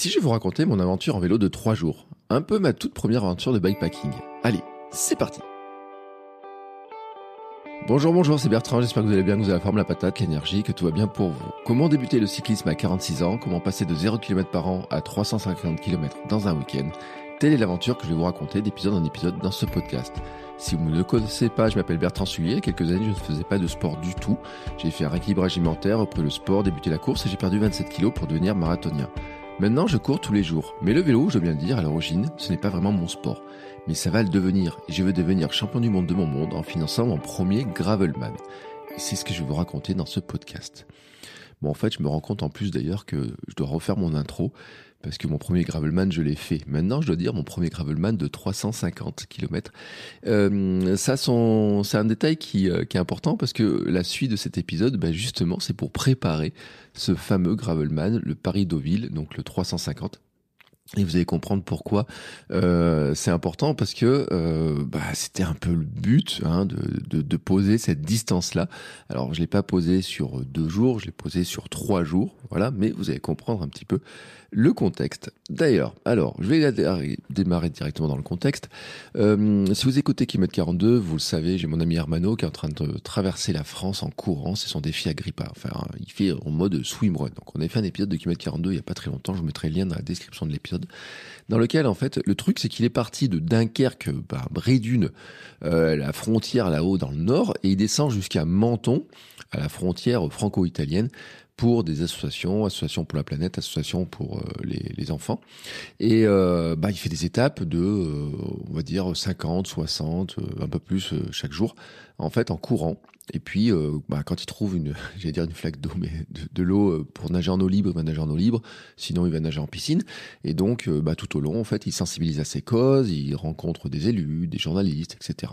Si je vous racontais mon aventure en vélo de 3 jours Un peu ma toute première aventure de bikepacking. Allez, c'est parti Bonjour, bonjour, c'est Bertrand, j'espère que vous allez bien, que vous avez la forme, la patate, l'énergie, que tout va bien pour vous. Comment débuter le cyclisme à 46 ans? Comment passer de 0 km par an à 350 km dans un week-end? Telle est l'aventure que je vais vous raconter d'épisode en épisode dans ce podcast. Si vous ne me connaissez pas, je m'appelle Bertrand a quelques années, je ne faisais pas de sport du tout. J'ai fait un rééquilibrage alimentaire, repris le sport, débuté la course et j'ai perdu 27 kilos pour devenir marathonien. Maintenant, je cours tous les jours. Mais le vélo, je bien le dire, à l'origine, ce n'est pas vraiment mon sport. Mais ça va le devenir. Et je veux devenir champion du monde de mon monde en finançant mon premier Gravelman. Et c'est ce que je vais vous raconter dans ce podcast. Bon, en fait, je me rends compte en plus d'ailleurs que je dois refaire mon intro parce que mon premier Gravelman, je l'ai fait. Maintenant, je dois dire mon premier Gravelman de 350 km. Euh, ça, c'est un détail qui, euh, qui, est important parce que la suite de cet épisode, ben justement, c'est pour préparer ce fameux Gravelman, le Paris-Deauville, donc le 350. Et vous allez comprendre pourquoi euh, c'est important parce que euh, bah, c'était un peu le but hein, de, de, de, poser cette distance-là. Alors je l'ai pas posé sur deux jours, je l'ai posé sur trois jours, voilà. Mais vous allez comprendre un petit peu le contexte. D'ailleurs, alors je vais démarrer directement dans le contexte. Euh, si vous écoutez Kilomètre 42, vous le savez, j'ai mon ami Hermano qui est en train de traverser la France en courant. C'est son défi Agrippa. Enfin, il fait en mode swimrun. Donc on a fait un épisode de Kilomètre 42 il y a pas très longtemps. Je mettrai le lien dans la description de l'épisode dans lequel en fait le truc c'est qu'il est parti de Dunkerque, bah, Brédune, euh, la frontière là-haut dans le nord, et il descend jusqu'à Menton, à la frontière franco-italienne, pour des associations, associations pour la planète, associations pour euh, les, les, enfants. Et euh, bah, il fait des étapes de, euh, on va dire, 50, 60, un peu plus chaque jour, en fait, en courant. Et puis, euh, bah, quand il trouve une, j'allais dire une flaque d'eau, mais de, de l'eau pour nager en eau libre, il va nager en eau libre. Sinon, il va nager en piscine. Et donc, bah, tout au long, en fait, il sensibilise à ses causes, il rencontre des élus, des journalistes, etc.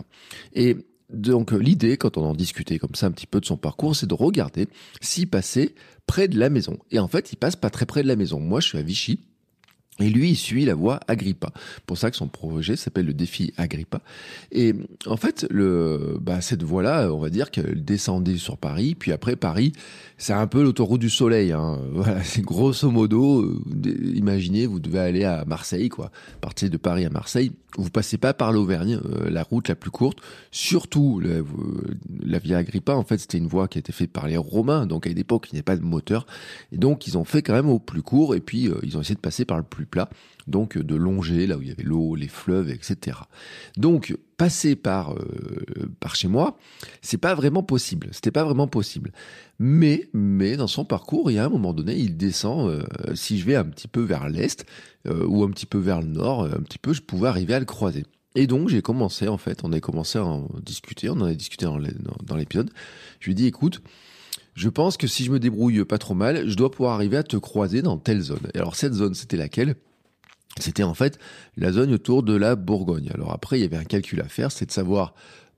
Et donc l'idée, quand on en discutait comme ça un petit peu de son parcours, c'est de regarder s'il passait près de la maison. Et en fait, il passe pas très près de la maison. Moi, je suis à Vichy. Et lui, il suit la voie Agrippa. Pour ça que son projet s'appelle le défi Agrippa. Et en fait, le, bah, cette voie-là, on va dire qu'elle descendait sur Paris, puis après Paris, c'est un peu l'autoroute du soleil. Hein. Voilà, c'est grosso modo, euh, imaginez, vous devez aller à Marseille, quoi. Partez de Paris à Marseille, vous passez pas par l'Auvergne, euh, la route la plus courte. Surtout, la, la Via Agrippa, en fait, c'était une voie qui a été faite par les Romains, donc à une époque, il n'y avait pas de moteur. Et donc, ils ont fait quand même au plus court, et puis euh, ils ont essayé de passer par le plus plat, donc de longer là où il y avait l'eau, les fleuves, etc. Donc, passer par euh, par chez moi, c'est pas vraiment possible. C'était pas vraiment possible. Mais mais dans son parcours, il y a un moment donné, il descend. Euh, si je vais un petit peu vers l'est euh, ou un petit peu vers le nord, un petit peu, je pouvais arriver à le croiser. Et donc j'ai commencé en fait, on a commencé à en discuter, on en a discuté dans l'épisode. Je lui ai dit écoute, je pense que si je me débrouille pas trop mal, je dois pouvoir arriver à te croiser dans telle zone. Et alors cette zone, c'était laquelle? C'était en fait la zone autour de la Bourgogne. Alors après, il y avait un calcul à faire, c'est de savoir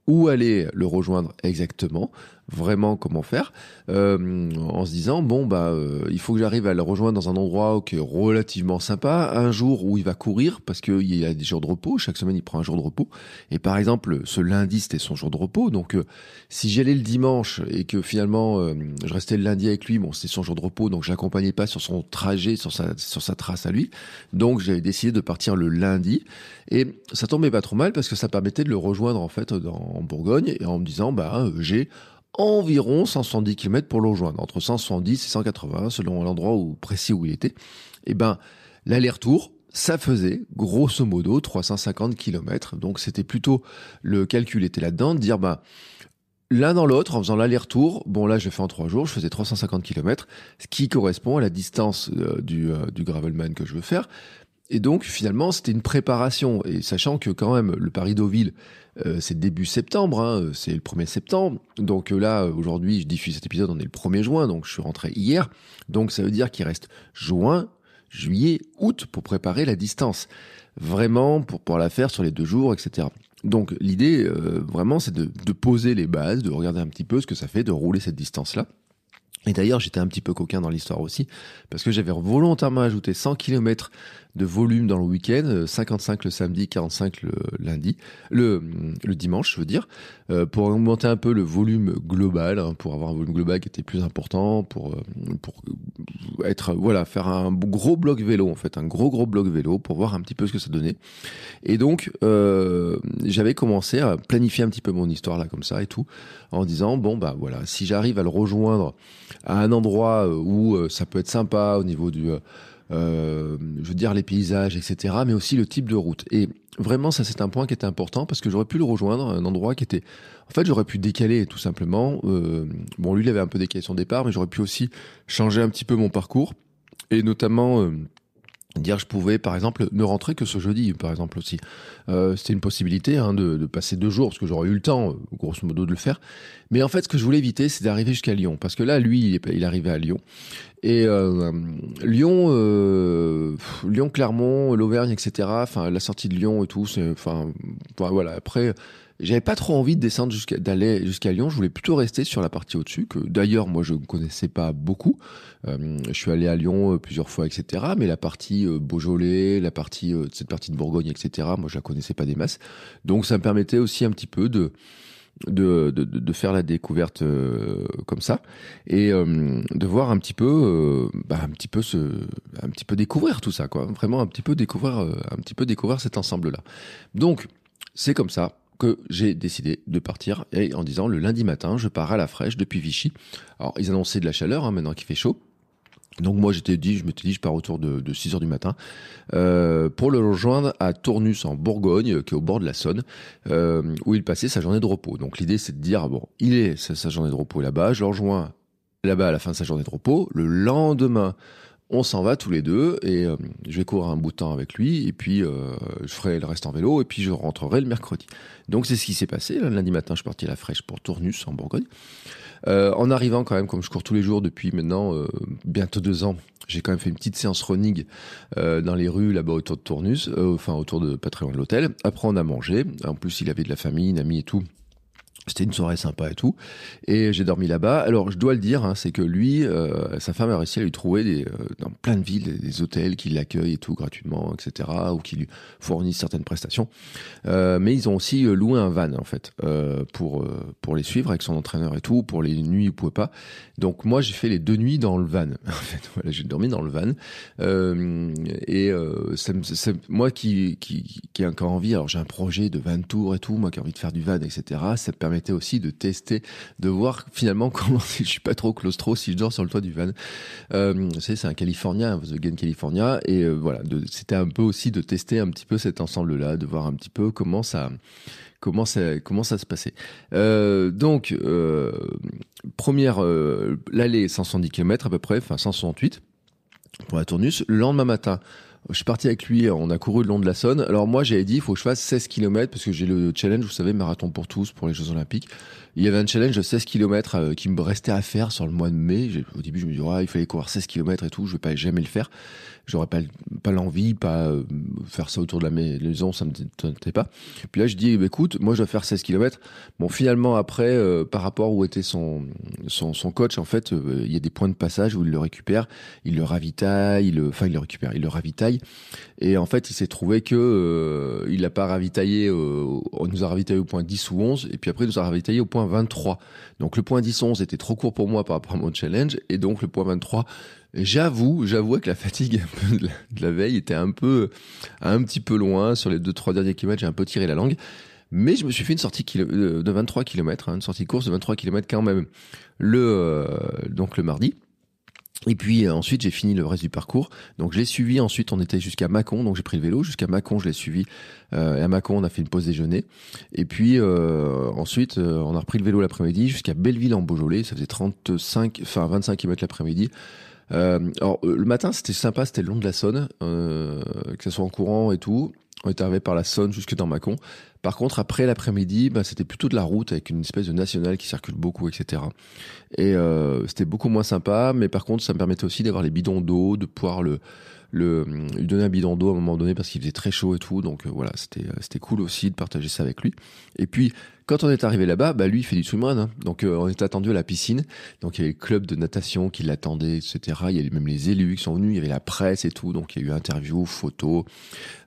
où aller le rejoindre exactement, vraiment comment faire, euh, en se disant bon bah euh, il faut que j'arrive à le rejoindre dans un endroit qui est relativement sympa, un jour où il va courir parce qu'il y a des jours de repos, chaque semaine il prend un jour de repos, et par exemple ce lundi c'était son jour de repos, donc euh, si j'allais le dimanche et que finalement euh, je restais le lundi avec lui, bon c'était son jour de repos, donc je l'accompagnais pas sur son trajet, sur sa sur sa trace à lui, donc j'avais décidé de partir le lundi, et ça tombait pas trop mal parce que ça permettait de le rejoindre en fait dans, en Bourgogne et en me disant bah j'ai environ 170 km pour le rejoindre, entre 170 et 180 selon l'endroit où, précis où il était. Et eh ben, l'aller-retour, ça faisait grosso modo 350 km. Donc c'était plutôt le calcul était là-dedans, de dire ben l'un dans l'autre, en faisant l'aller-retour, bon là je fais en trois jours, je faisais 350 km, ce qui correspond à la distance euh, du, euh, du gravelman que je veux faire. Et donc finalement, c'était une préparation. Et sachant que quand même, le Paris-Deauville, euh, c'est début septembre, hein, c'est le 1er septembre. Donc euh, là, aujourd'hui, je diffuse cet épisode, on est le 1er juin, donc je suis rentré hier. Donc ça veut dire qu'il reste juin, juillet, août pour préparer la distance. Vraiment, pour pouvoir la faire sur les deux jours, etc. Donc l'idée, euh, vraiment, c'est de, de poser les bases, de regarder un petit peu ce que ça fait de rouler cette distance-là. Et d'ailleurs, j'étais un petit peu coquin dans l'histoire aussi, parce que j'avais volontairement ajouté 100 km de volume dans le week-end, 55 euh, le samedi, 45 le lundi, le, le dimanche, je veux dire, euh, pour augmenter un peu le volume global, hein, pour avoir un volume global qui était plus important, pour euh, pour être voilà, faire un gros bloc vélo en fait, un gros gros bloc vélo pour voir un petit peu ce que ça donnait. Et donc j'avais commencé à planifier un petit peu mon histoire là comme ça et tout, en disant bon bah voilà, si j'arrive à le rejoindre à un endroit où ça peut être sympa au niveau du euh, je veux dire les paysages, etc., mais aussi le type de route. Et vraiment, ça c'est un point qui était important parce que j'aurais pu le rejoindre un endroit qui était, en fait, j'aurais pu décaler tout simplement. Euh, bon, lui, il avait un peu décalé son départ, mais j'aurais pu aussi changer un petit peu mon parcours et notamment euh, dire je pouvais par exemple ne rentrer que ce jeudi par exemple aussi. Euh, c'était une possibilité hein, de, passer deux jours parce que j'aurais eu le temps grosso modo de le faire. Mais en fait ce que je voulais éviter c'est d'arriver jusqu'à Lyon. Parce que là lui il, est, il arrivait à Lyon. Et euh, Lyon euh, Lyon Clermont l'Auvergne etc enfin la sortie de Lyon et tout c'est enfin voilà après j'avais pas trop envie de descendre jusqu'à d'aller jusqu'à Lyon. Je voulais plutôt rester sur la partie au-dessus, que d'ailleurs moi je ne connaissais pas beaucoup. Euh, je suis allé à Lyon euh, plusieurs fois, etc. Mais la partie euh, Beaujolais, la partie cette partie de Bourgogne, etc. Moi je la connaissais pas des masses. Donc ça me permettait aussi un petit peu de de, de, de faire la découverte comme ça et de voir un petit peu bah, un petit peu ce un petit peu découvrir tout ça quoi vraiment un petit peu découvrir un petit peu découvrir cet ensemble là donc c'est comme ça que j'ai décidé de partir et en disant le lundi matin, je pars à la fraîche depuis Vichy. Alors, ils annonçaient de la chaleur, hein, maintenant qu'il fait chaud. Donc moi j'étais dit, je m'étais dit, je pars autour de, de 6 heures du matin euh, pour le rejoindre à Tournus en Bourgogne, qui est au bord de la Saône, euh, où il passait sa journée de repos. Donc l'idée c'est de dire bon, il est sa, sa journée de repos là-bas, je le rejoins là-bas à la fin de sa journée de repos. Le lendemain, on s'en va tous les deux et euh, je vais courir un bout de temps avec lui et puis euh, je ferai le reste en vélo et puis je rentrerai le mercredi. Donc c'est ce qui s'est passé. Le lundi matin, je suis parti à la fraîche pour Tournus en Bourgogne. Euh, en arrivant quand même, comme je cours tous les jours depuis maintenant bientôt deux ans, j'ai quand même fait une petite séance running dans les rues là-bas autour de Tournus, enfin autour de loin de l'hôtel. Après on a mangé. En plus il avait de la famille, une amie et tout. C'était une soirée sympa et tout. Et j'ai dormi là-bas. Alors, je dois le dire, hein, c'est que lui, euh, sa femme a réussi à lui trouver euh, dans plein de villes des hôtels qui l'accueillent et tout gratuitement, etc. ou qui lui fournissent certaines prestations. Euh, mais ils ont aussi loué un van, en fait, pour, pour les suivre avec son entraîneur et tout. Pour les nuits, il pouvait pas. Donc, moi, j'ai fait les deux nuits dans le van. En fait, voilà, j'ai dormi dans le van. et moi qui, qui, qui ai encore envie, alors j'ai un projet de van tour et tout, moi qui ai envie de faire du van, etc. Ça permet permettait aussi de tester, de voir finalement comment je suis pas trop claustro si je dors sur le toit du van. Euh, c'est un Californien, The Game California, et euh, voilà, c'était un peu aussi de tester un petit peu cet ensemble-là, de voir un petit peu comment ça comment ça comment ça se passait. Euh, donc euh, première l'allée 170 km à peu près, enfin 168 pour la tournus. Le lendemain matin, je suis parti avec lui, on a couru le long de la Saône. Alors moi, j'avais dit, il faut que je fasse 16 km parce que j'ai le challenge, vous savez, marathon pour tous pour les Jeux Olympiques. Il y avait un challenge de 16 km euh, qui me restait à faire sur le mois de mai. Au début, je me disais, il fallait courir 16 km et tout, je vais pas jamais le faire j'aurais pas pas l'envie, pas euh, faire ça autour de la maison, ça me tentait pas. Puis là, je dis, bah, écoute, moi, je dois faire 16 km. Bon, finalement, après, euh, par rapport où était son, son, coach, en fait, euh, il y a des points de passage où il le récupère, il le ravitaille, il le, enfin, il le récupère, il le ravitaille. Et en fait, il s'est trouvé que il l'a pas ravitaillé, on nous a ravitaillé au point 10 ou 11, et puis après, il nous a ravitaillé au point 23. Donc, le point 10-11 était trop court pour moi par rapport à mon challenge, et donc le point 23, J'avoue, j'avoue que la fatigue de la, veille était un peu, un petit peu loin sur les deux trois derniers kilomètres. J'ai un peu tiré la langue, mais je me suis fait une sortie euh, de 23 km, hein, une sortie course de 23 km quand même. Le euh, donc le mardi. Et puis euh, ensuite j'ai fini le reste du parcours. Donc j'ai suivi ensuite on était jusqu'à Mâcon, donc j'ai pris le vélo jusqu'à Mâcon, je l'ai suivi. Et à Mâcon on a fait une pause déjeuner. Et puis ensuite on a repris le vélo l'après-midi jusqu'à Belleville en Beaujolais. Ça faisait 35, enfin 25 km l'après-midi. Alors le matin c'était sympa, c'était le long de la Saône, que ce soit en courant et tout. On est arrivé par la Saône jusque dans Mâcon. Par contre, après l'après-midi, bah, c'était plutôt de la route avec une espèce de nationale qui circule beaucoup, etc. Et euh, c'était beaucoup moins sympa, mais par contre, ça me permettait aussi d'avoir les bidons d'eau, de pouvoir le, le, lui donner un bidon d'eau à un moment donné parce qu'il faisait très chaud et tout. Donc euh, voilà, c'était cool aussi de partager ça avec lui. Et puis quand on est arrivé là-bas, bah lui il fait du swimrun, hein. donc euh, on était attendu à la piscine. Donc il y avait le club de natation qui l'attendait, etc. Il y avait même les élus qui sont venus, il y avait la presse et tout. Donc il y a eu interview, photo.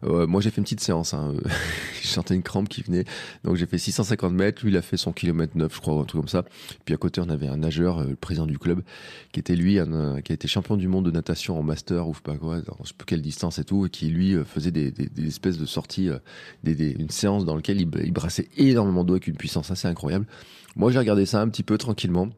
Euh, moi j'ai fait une petite séance. Hein. sentais une crampe qui venait, donc j'ai fait 650 mètres. Lui il a fait son kilomètre 9 je crois, un truc comme ça. Puis à côté on avait un nageur, euh, le président du club, qui était lui, qui a été champion du monde de natation en master ou je sais pas quoi, je sais plus quelle distance et tout, et qui lui faisait des, espèces de sorties, des, une séance dans laquelle il, il brassait énormément d'eau avec une puissance assez incroyable. Moi, j'ai regardé ça un petit peu tranquillement.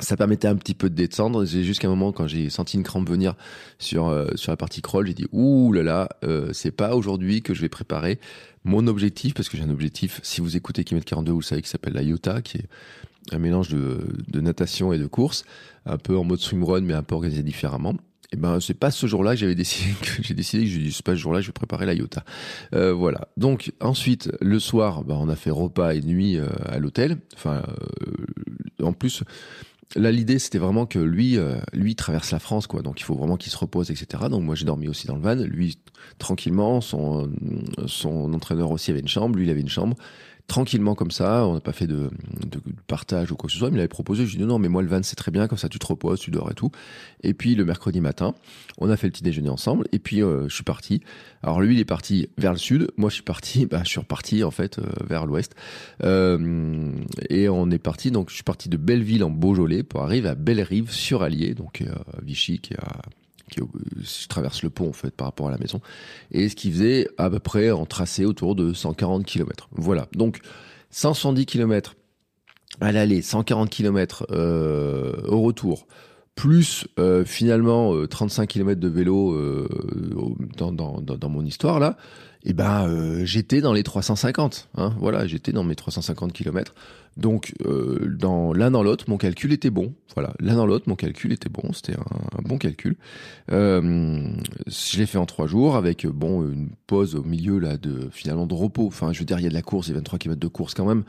Ça permettait un petit peu de descendre. J'ai jusqu'à un moment quand j'ai senti une crampe venir sur euh, la partie crawl, j'ai dit ouh là là, euh, c'est pas aujourd'hui que je vais préparer mon objectif parce que j'ai un objectif. Si vous écoutez Kilomètre 42, vous savez qui s'appelle la IOTA, qui est un mélange de, de natation et de course, un peu en mode swimrun mais un peu organisé différemment. Et eh ben c'est pas ce jour-là que j'avais décidé que j'ai décidé que je c'est pas ce jour-là je vais préparer la Iota. Euh, voilà. Donc ensuite le soir, ben, on a fait repas et nuit euh, à l'hôtel. Enfin euh, en plus là l'idée c'était vraiment que lui euh, lui traverse la France quoi. Donc il faut vraiment qu'il se repose etc. Donc moi j'ai dormi aussi dans le van. Lui tranquillement son son entraîneur aussi avait une chambre. Lui il avait une chambre tranquillement comme ça, on n'a pas fait de, de, partage ou quoi que ce soit, il me l'avait proposé, je lui ai dit non mais moi le van c'est très bien, comme ça tu te reposes, tu dors et tout. Et puis le mercredi matin, on a fait le petit déjeuner ensemble, et puis euh, je suis parti. Alors lui il est parti vers le sud, moi je suis parti, bah, je suis reparti en fait euh, vers l'ouest. Euh, et on est parti, donc je suis parti de Belleville en Beaujolais pour arriver à Belle-Rive sur Allier, donc Vichy qui a qui, je traverse le pont en fait par rapport à la maison, et ce qui faisait à peu près en tracé autour de 140 km. Voilà, donc 170 km à l'aller, 140 km euh, au retour, plus euh, finalement 35 euh, km de vélo euh, dans, mon histoire là, eh ben euh, j'étais dans les 350. Hein, voilà, j'étais dans mes 350 km. Donc euh, dans l'un dans l'autre, mon calcul était bon. Voilà, l'un dans l'autre, mon calcul était bon. C'était un, bon calcul. Euh, je l'ai fait en trois jours avec bon une pause au milieu là de finalement de repos. Enfin, je veux dire, il y a de la course, il y a 23 km de course quand même.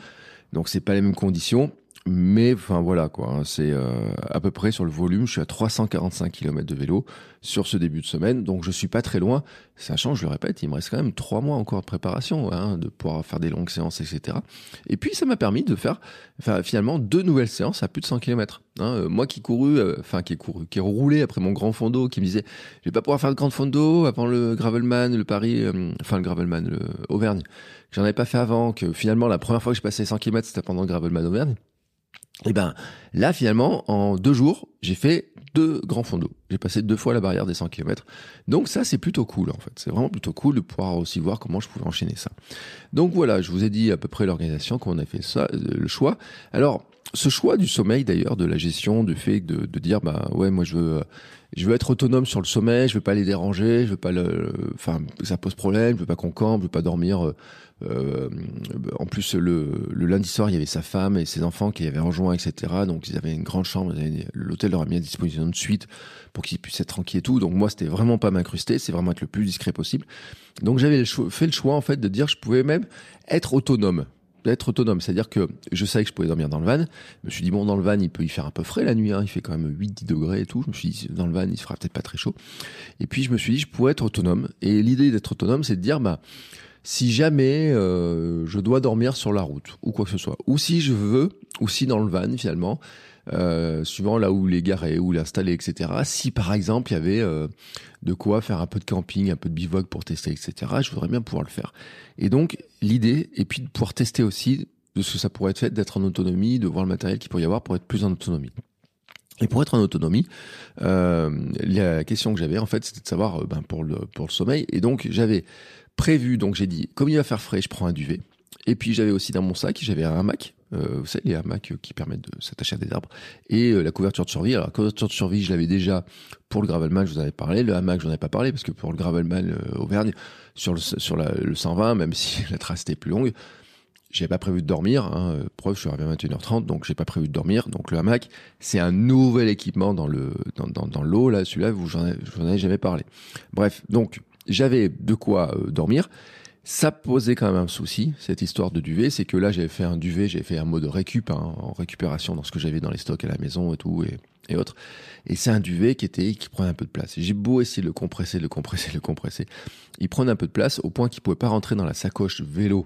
Donc c'est pas les mêmes conditions. Mais enfin voilà quoi, hein, c'est euh, à peu près sur le volume, je suis à 345 km de vélo sur ce début de semaine, donc je suis pas très loin, sachant, je le répète, il me reste quand même trois mois encore de préparation, hein, de pouvoir faire des longues séances, etc. Et puis ça m'a permis de faire enfin, finalement deux nouvelles séances à plus de 100 km. Hein. Euh, moi qui couru, euh, enfin qui ai couru, qui ai roulé après mon grand fondo, qui me disait, je vais pas pouvoir faire de grand fondo avant le Gravelman, le Paris, enfin le Gravelman, le Auvergne, j'en avais pas fait avant, que finalement la première fois que je passais 100 km c'était pendant le Gravelman Auvergne. Et eh ben là finalement en deux jours j'ai fait deux grands fonds d'eau. J'ai passé deux fois la barrière des 100 km. Donc ça c'est plutôt cool en fait. C'est vraiment plutôt cool de pouvoir aussi voir comment je pouvais enchaîner ça. Donc voilà, je vous ai dit à peu près l'organisation, comment on a fait ça, euh, le choix. Alors ce choix du sommeil d'ailleurs, de la gestion, du fait de, de dire bah ouais moi je veux je veux être autonome sur le sommeil, je veux pas les déranger, je veux pas le, enfin ça pose problème, je veux pas qu'on campe, je veux pas dormir euh, euh, en plus, le, le, lundi soir, il y avait sa femme et ses enfants qui avaient rejoint, etc. Donc, ils avaient une grande chambre. L'hôtel leur a mis à disposition de suite pour qu'ils puissent être tranquilles et tout. Donc, moi, c'était vraiment pas m'incruster. C'est vraiment être le plus discret possible. Donc, j'avais fait le choix, en fait, de dire je pouvais même être autonome d'être autonome. C'est-à-dire que je savais que je pouvais dormir dans le van. Je me suis dit, bon, dans le van, il peut y faire un peu frais la nuit. Hein. Il fait quand même 8-10 degrés et tout. Je me suis dit, dans le van, il se fera peut-être pas très chaud. Et puis, je me suis dit, je pourrais être autonome. Et l'idée d'être autonome, c'est de dire, bah, si jamais euh, je dois dormir sur la route ou quoi que ce soit, ou si je veux, ou si dans le van finalement, euh, suivant là où il est garé, où installé, etc. Si par exemple il y avait euh, de quoi faire un peu de camping, un peu de bivouac pour tester, etc. Je voudrais bien pouvoir le faire. Et donc l'idée, et puis de pouvoir tester aussi de ce que ça pourrait être fait, d'être en autonomie, de voir le matériel qu'il pourrait y avoir pour être plus en autonomie. Et pour être en autonomie, euh, la question que j'avais en fait, c'était de savoir ben, pour le pour le sommeil. Et donc j'avais prévu, donc j'ai dit, comme il va faire frais, je prends un duvet. Et puis j'avais aussi dans mon sac, j'avais un hamac, euh, vous savez, les hamacs qui permettent de s'attacher à des arbres, et euh, la couverture de survie. Alors la couverture de survie, je l'avais déjà pour le Gravelman, je vous en avais parlé. Le hamac, j'en avais pas parlé, parce que pour le Gravelman euh, Auvergne, sur le, sur le 120, même si la trace était plus longue, j'ai pas prévu de dormir. Hein. Preuve, je suis arrivé à 21h30, donc j'ai pas prévu de dormir. Donc le hamac, c'est un nouvel équipement dans le dans, dans, l'eau. Là, celui-là, vous j'en ai, jamais parlé. Bref, donc j'avais de quoi euh, dormir. Ça posait quand même un souci, cette histoire de duvet, c'est que là j'avais fait un duvet, j'avais fait un mode récup, hein, en récupération dans ce que j'avais dans les stocks à la maison et tout et, et autres. Et c'est un duvet qui était qui prenait un peu de place. J'ai beau essayer de le compresser, de le compresser, de le compresser, il prenait un peu de place au point qu'il pouvait pas rentrer dans la sacoche vélo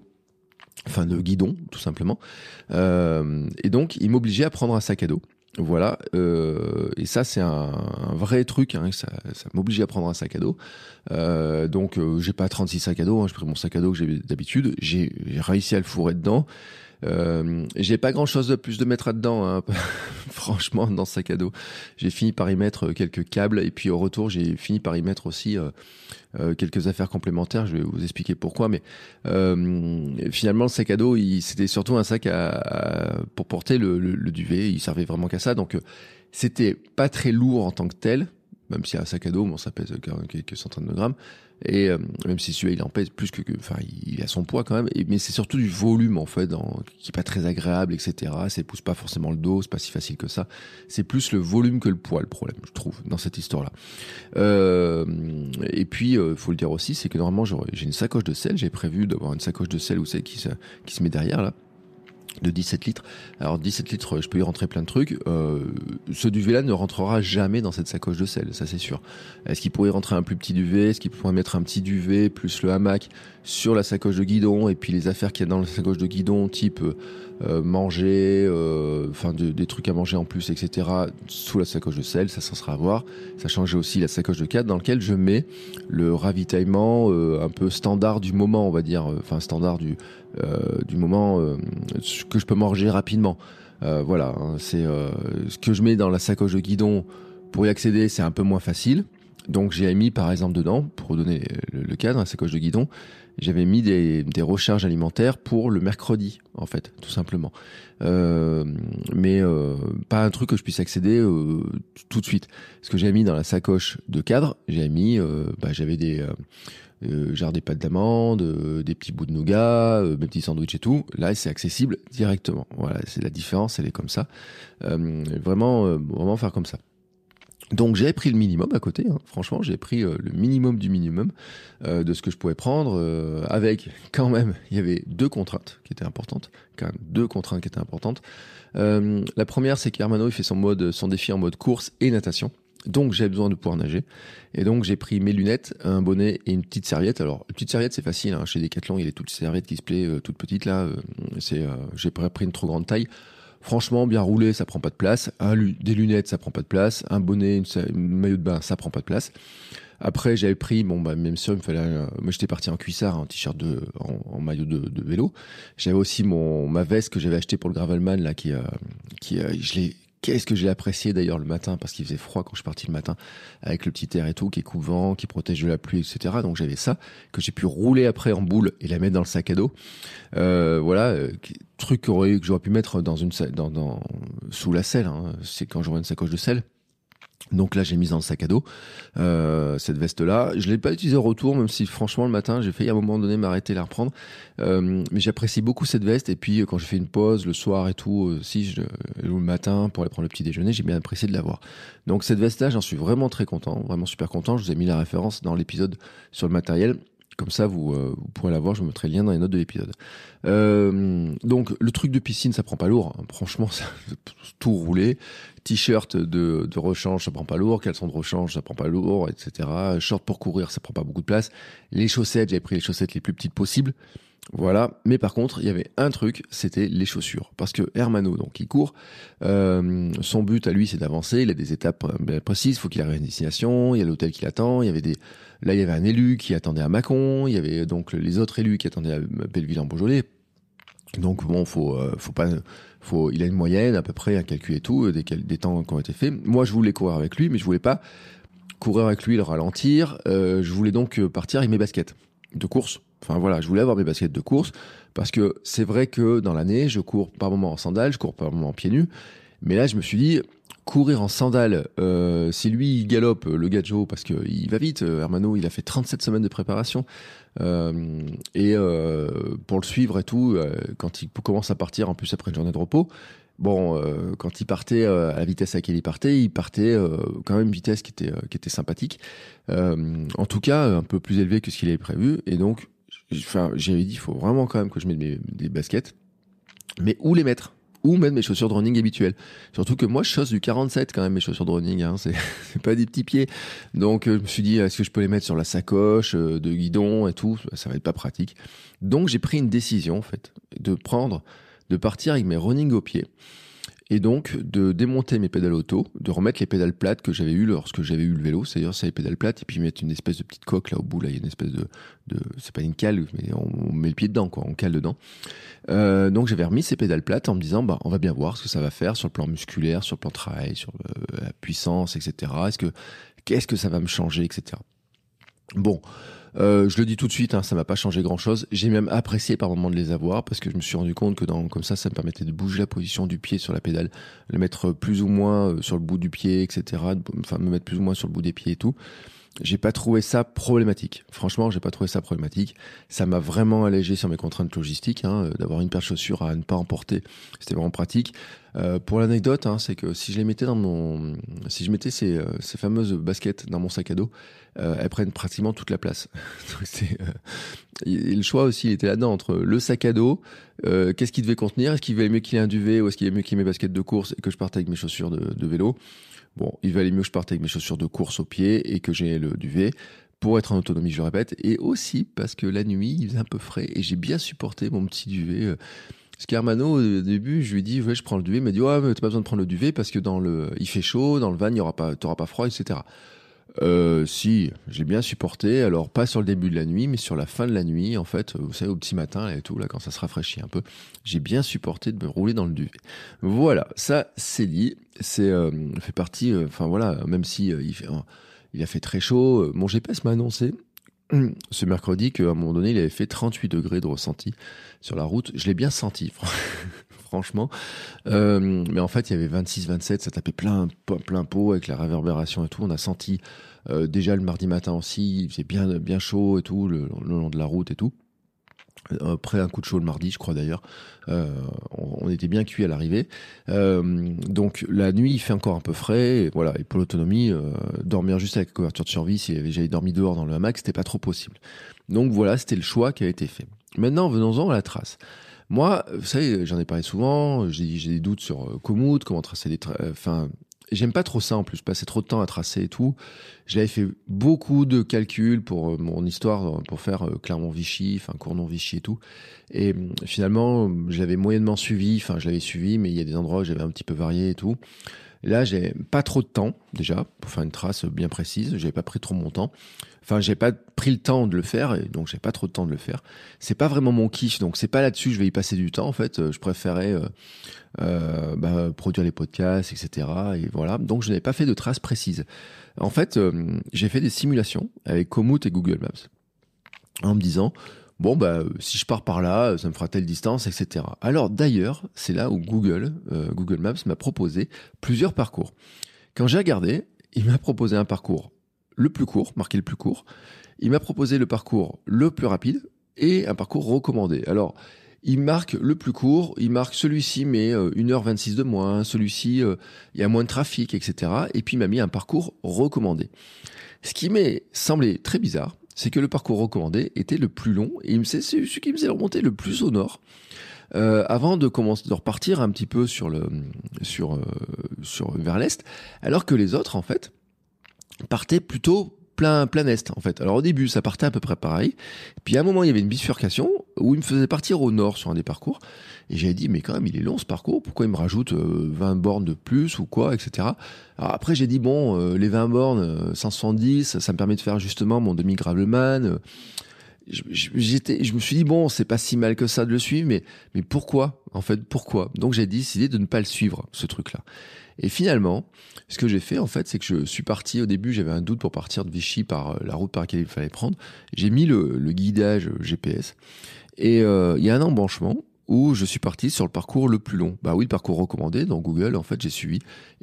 enfin de guidon tout simplement. Euh, et donc il m'obligeait à prendre un sac à dos. Voilà, euh, et ça c'est un, vrai truc, hein, ça, m'obligeait à prendre un sac à dos. Euh, donc j'ai pas 36 sacs à dos, hein, j'ai pris mon sac à dos que j'ai d'habitude, j'ai réussi à le fourrer dedans. Euh, j'ai pas grand chose de plus de mettre là-dedans, hein. franchement, dans ce sac à dos. J'ai fini par y mettre quelques câbles et puis au retour, j'ai fini par y mettre aussi euh, euh, quelques affaires complémentaires. Je vais vous expliquer pourquoi, mais finalement, le sac à dos, c'était surtout un sac à, pour porter le, le, duvet. Il servait vraiment qu'à ça, donc c'était pas très lourd en tant que tel même si un sac à dos, bon, ça pèse quelques centaines de grammes, et euh, même si celui-là il en pèse plus que, enfin il a son poids quand même, mais c'est surtout du volume en fait, qui est pas très agréable, etc. Ça pousse pas forcément le dos, c'est pas si facile que ça. C'est plus le volume que le poids le problème, je trouve, dans cette histoire-là. Euh, et puis, euh, faut le dire aussi, c'est que normalement j'ai une sacoche de sel, j'ai prévu d'avoir une sacoche de sel, vous savez, qui se, qui se met derrière là de 17 litres. Alors 17 litres, je peux y rentrer plein de trucs. Euh, ce duvet-là ne rentrera jamais dans cette sacoche de sel, ça c'est sûr. Est-ce qu'il pourrait rentrer un plus petit duvet? Est-ce qu'il pourrait mettre un petit duvet plus le hamac? Sur la sacoche de guidon et puis les affaires qu'il y a dans la sacoche de guidon, type euh, manger, euh, enfin des trucs à manger en plus, etc. Sous la sacoche de sel, ça, ça sera à voir. Ça change aussi la sacoche de cadre dans lequel je mets le ravitaillement un peu standard du moment, on va dire, enfin standard du du moment que je peux manger rapidement. Euh, voilà, hein, c'est euh, ce que je mets dans la sacoche de guidon pour y accéder, c'est un peu moins facile. Donc j'ai mis par exemple dedans, pour donner le, cadre, la sacoche de guidon, j'avais mis des, recharges alimentaires pour le mercredi, en fait, tout simplement. Euh, mais euh, pas un truc que je puisse accéder euh, tout de suite. Ce que j'ai mis dans la sacoche de cadre, j'ai mis, bah, j'avais des des pâtes d'amande, des petits bouts de nougat, mes petits sandwichs et tout. Là, c'est accessible directement. Voilà, c'est la différence, elle est comme ça. vraiment, vraiment faire comme ça. Donc j'ai pris le minimum à côté, hein. franchement j'ai pris le minimum du minimum de ce que je pouvais prendre, avec quand même, il y avait deux contraintes qui étaient importantes, quand même deux contraintes qui étaient importantes. la première c'est qu'Hermano il fait son mode, son défi en mode course et natation. Donc j'ai besoin de pouvoir nager. Et donc j'ai pris mes lunettes, un bonnet et une petite serviette. Alors une petite serviette c'est facile, hein. chez Decathlon il y a toutes ces serviettes qui se plaît euh, toutes petites là. Euh, c'est, euh, j'ai pas pris une trop grande taille. Franchement, bien roulé, ça prend pas de place. Un, des lunettes, ça prend pas de place. Un bonnet, une, maillot de bain, ça prend pas de place. Après, j'avais pris, bon, bah, même sûr, il me fallait, moi, j'étais parti en cuissard, en t-shirt de, en, maillot de, vélo. J'avais aussi mon, ma veste que j'avais acheté pour le gravelman, là, qui, qui, je l'ai, Qu'est-ce que j'ai apprécié d'ailleurs le matin parce qu'il faisait froid quand je suis parti le matin avec le petit air et tout qui est couvant, qui protège de la pluie, etc. Donc j'avais ça que j'ai pu rouler après en boule et la mettre dans le sac à dos. Euh, voilà, euh, truc que j'aurais pu mettre dans une dans, sous la selle. Hein. C'est quand j'aurais une sacoche de sel. Donc là, j'ai mis dans le sac à dos euh, cette veste-là. Je l'ai pas utilisée au retour, même si franchement le matin, j'ai failli à un moment donné m'arrêter la reprendre. Euh, mais j'apprécie beaucoup cette veste. Et puis quand j'ai fait une pause le soir et tout, euh, si je, le matin pour aller prendre le petit déjeuner, j'ai bien apprécié de l'avoir. Donc cette veste-là, j'en suis vraiment très content, vraiment super content. Je vous ai mis la référence dans l'épisode sur le matériel. Comme ça, vous, euh, vous pourrez la voir. Je vous mettrai le lien dans les notes de l'épisode. Euh, donc, le truc de piscine, ça prend pas lourd. Hein. Franchement, tout roulé. T-shirt de, de rechange, ça prend pas lourd. Caleçon de rechange, ça prend pas lourd, etc. Short pour courir, ça prend pas beaucoup de place. Les chaussettes, j'avais pris les chaussettes les plus petites possibles. Voilà. Mais par contre, il y avait un truc, c'était les chaussures. Parce que Hermano, donc, il court. Euh, son but à lui, c'est d'avancer. Il a des étapes euh, précises. Il faut qu'il arrive à une destination. Il y a l'hôtel qui l'attend. Il y avait des, là, il y avait un élu qui attendait à Mâcon. Il y avait donc les autres élus qui attendaient à Belleville en Beaujolais. Donc bon, faut, euh, faut pas, faut, il a une moyenne à peu près, un calcul et tout, des, des temps qui ont été faits. Moi, je voulais courir avec lui, mais je voulais pas courir avec lui, le ralentir. Euh, je voulais donc partir avec mes baskets de course Enfin voilà, je voulais avoir mes baskets de course parce que c'est vrai que dans l'année, je cours par moment en sandales, je cours par moment en pieds nus. Mais là, je me suis dit, courir en sandales, euh, si lui il galope, le gadjo, parce qu'il va vite, Hermano, il a fait 37 semaines de préparation. et pour le suivre et tout, quand il commence à partir, en plus après une journée de repos, bon, quand il partait à la vitesse à laquelle il partait, il partait quand même une vitesse qui était, qui était sympathique. en tout cas, un peu plus élevé que ce qu'il avait prévu. Et donc, enfin, j'avais dit, il faut vraiment quand même que je mette mes, des baskets. Mais où les mettre? Ou mettre mes chaussures de running habituelles? Surtout que moi, je chausse du 47 quand même, mes chaussures de running. Hein. C'est, pas des petits pieds. Donc, euh, je me suis dit, est-ce que je peux les mettre sur la sacoche euh, de guidon et tout? Ça va être pas pratique. Donc, j'ai pris une décision, en fait, de prendre, de partir avec mes running au pied et donc de démonter mes pédales auto, de remettre les pédales plates que j'avais eu lorsque j'avais eu le vélo, c'est-à-dire c'est les pédales plates, et puis mettre une espèce de petite coque là au bout, là il y a une espèce de, c'est pas une cale, mais on, met le pied dedans quoi, on cale dedans. Euh, donc j'avais remis ces pédales plates en me disant bah on va bien voir ce que ça va faire sur le plan musculaire, sur le plan travail, sur la puissance, etc. Est-ce que qu'est-ce que ça va me changer, etc. Bon. Euh, je le dis tout de suite, hein, ça m'a pas changé grand chose. J'ai même apprécié par moments de les avoir parce que je me suis rendu compte que comme ça, ça me permettait de bouger la position du pied sur la pédale, le mettre plus ou moins euh, sur le bout du pied, etc. Enfin, me mettre plus ou moins sur le bout des pieds et tout. J'ai pas trouvé ça problématique. Franchement, j'ai pas trouvé ça problématique. Ça m'a vraiment allégé sur mes contraintes logistiques, hein, euh, d'avoir une paire de chaussures à ne pas emporter. C'était vraiment pratique. Euh, pour l'anecdote, hein, c'est que si je les mettais dans mon, si je mettais ces, euh, ces fameuses baskets dans mon sac à dos, euh, elles prennent pratiquement toute la place. c'est, le choix aussi il était là-dedans entre le sac à dos, qu'est-ce qu'il devait contenir, est-ce qu'il valait mieux qu'il ait un duvet ou est-ce qu'il valait mieux qu'il ait mes baskets de course et que je parte avec mes chaussures de vélo? Bon, il valait mieux que je parte avec mes chaussures de course au pied et que j'ai le duvet pour être en autonomie, je le répète, et aussi parce que la nuit, il faisait un peu frais et j'ai bien supporté mon petit duvet. Parce qu'Hermano, au début, je lui dit, ouais, je prends le duvet. Il m'a dit, ouais, mais t'as pas besoin de prendre le duvet parce que dans le, il fait chaud, dans le van, il y aura pas, t'auras pas froid, etc. Euh, si, j'ai bien supporté. Alors, pas sur le début de la nuit, mais sur la fin de la nuit, en fait, vous savez, au petit matin et tout, là, quand ça se rafraîchit un peu, j'ai bien supporté de me rouler dans le duvet. Voilà, ça, c'est dit. C'est, euh, fait partie, euh, enfin voilà, même si euh, il il a fait très chaud, mon GPS m'a annoncé ce mercredi qu'à un moment donné, il avait fait 38 degrés de ressenti sur la route. Je l'ai bien senti, franchement. Euh, mais en fait, il y avait 26, 27, ça tapait plein, plein pot avec la réverbération et tout. On a senti euh, déjà le mardi matin aussi, il faisait bien, bien chaud et tout, le long de la route et tout. Après un coup de chaud le mardi, je crois d'ailleurs. Euh, on, était bien cuit à l'arrivée. Euh, donc la nuit, il fait encore un peu frais. Et voilà. Et pour l'autonomie, euh, dormir juste avec couverture de survie, si j'avais dormi dehors dans le hamac, c'était pas trop possible. Donc voilà, c'était le choix qui a été fait. Maintenant, venons-en à la trace. Moi, vous savez, j'en ai parlé souvent. J'ai des doutes sur Komoot, comment tracer des, enfin, j'aime pas trop ça en plus, passer trop de temps à tracer et tout. J'avais fait beaucoup de calculs pour euh, mon histoire, pour faire euh, Clermont-Vichy, enfin Cournon-Vichy et tout. Et finalement, j'avais moyennement suivi, enfin je l'avais suivi, mais il y a des endroits où j'avais un petit peu varié et tout. Là, j'ai pas trop de temps déjà pour faire une trace bien précise. J'avais pas pris trop mon temps. Enfin, j'ai pas pris le temps de le faire, donc j'ai pas trop de temps de le faire. C'est pas vraiment mon kiff, donc c'est pas là-dessus. Je vais y passer du temps en fait. Je préférais euh, euh, bah, produire les podcasts, etc. Et voilà. Donc je n'avais pas fait de traces précises. En fait, euh, j'ai fait des simulations avec Komoot et Google Maps en me disant bon bah si je pars par là, ça me fera telle distance, etc. Alors d'ailleurs, c'est là où Google euh, Google Maps m'a proposé plusieurs parcours. Quand j'ai regardé, il m'a proposé un parcours le plus court, marqué le plus court. Il m'a proposé le parcours le plus rapide et un parcours recommandé. Alors il marque le plus court, il marque celui-ci mais 1h26 euh, de moins, celui-ci euh, il y a moins de trafic, etc. Et puis il m'a mis un parcours recommandé. Ce qui m'est semblé très bizarre, c'est que le parcours recommandé était le plus long et c'est celui qui me faisait remonter le plus au nord. Euh, avant de commencer de repartir un petit peu sur le sur sur vers l'est, alors que les autres en fait partaient plutôt plein, plein est, en fait. Alors au début, ça partait à peu près pareil. Puis à un moment, il y avait une bifurcation où il me faisait partir au nord sur un des parcours. Et j'avais dit, mais quand même, il est long ce parcours. Pourquoi il me rajoute 20 euh, bornes de plus ou quoi, etc. Alors après, j'ai dit, bon, euh, les 20 bornes, 170, euh, ça me permet de faire justement mon demi-gravelman. J'étais, je me suis dit, bon, c'est pas si mal que ça de le suivre, mais, mais pourquoi? En fait, pourquoi? Donc j'ai décidé de ne pas le suivre, ce truc-là. Et finalement, ce que j'ai fait, en fait, c'est que je suis parti. Au début, j'avais un doute pour partir de Vichy par la route par laquelle il fallait prendre. J'ai mis le, guidage GPS. Et euh, il y a un embranchement où je suis parti sur le parcours le plus long. Bah oui, le parcours recommandé dans Google, en fait, j'ai suivi.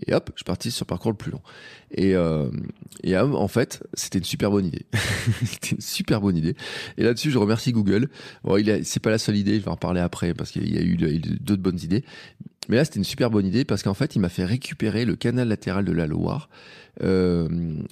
Et hop, je suis parti sur le parcours le plus long. Et, euh, et euh, en fait, c'était une super bonne idée. c'était une super bonne idée. Et là-dessus, je remercie Google. Bon, c'est pas la seule idée, je vais en parler après parce qu'il y a eu d'autres bonnes idées. Mais là, c'était une super bonne idée parce qu'en fait, il m'a fait récupérer le canal latéral de la Loire. Euh,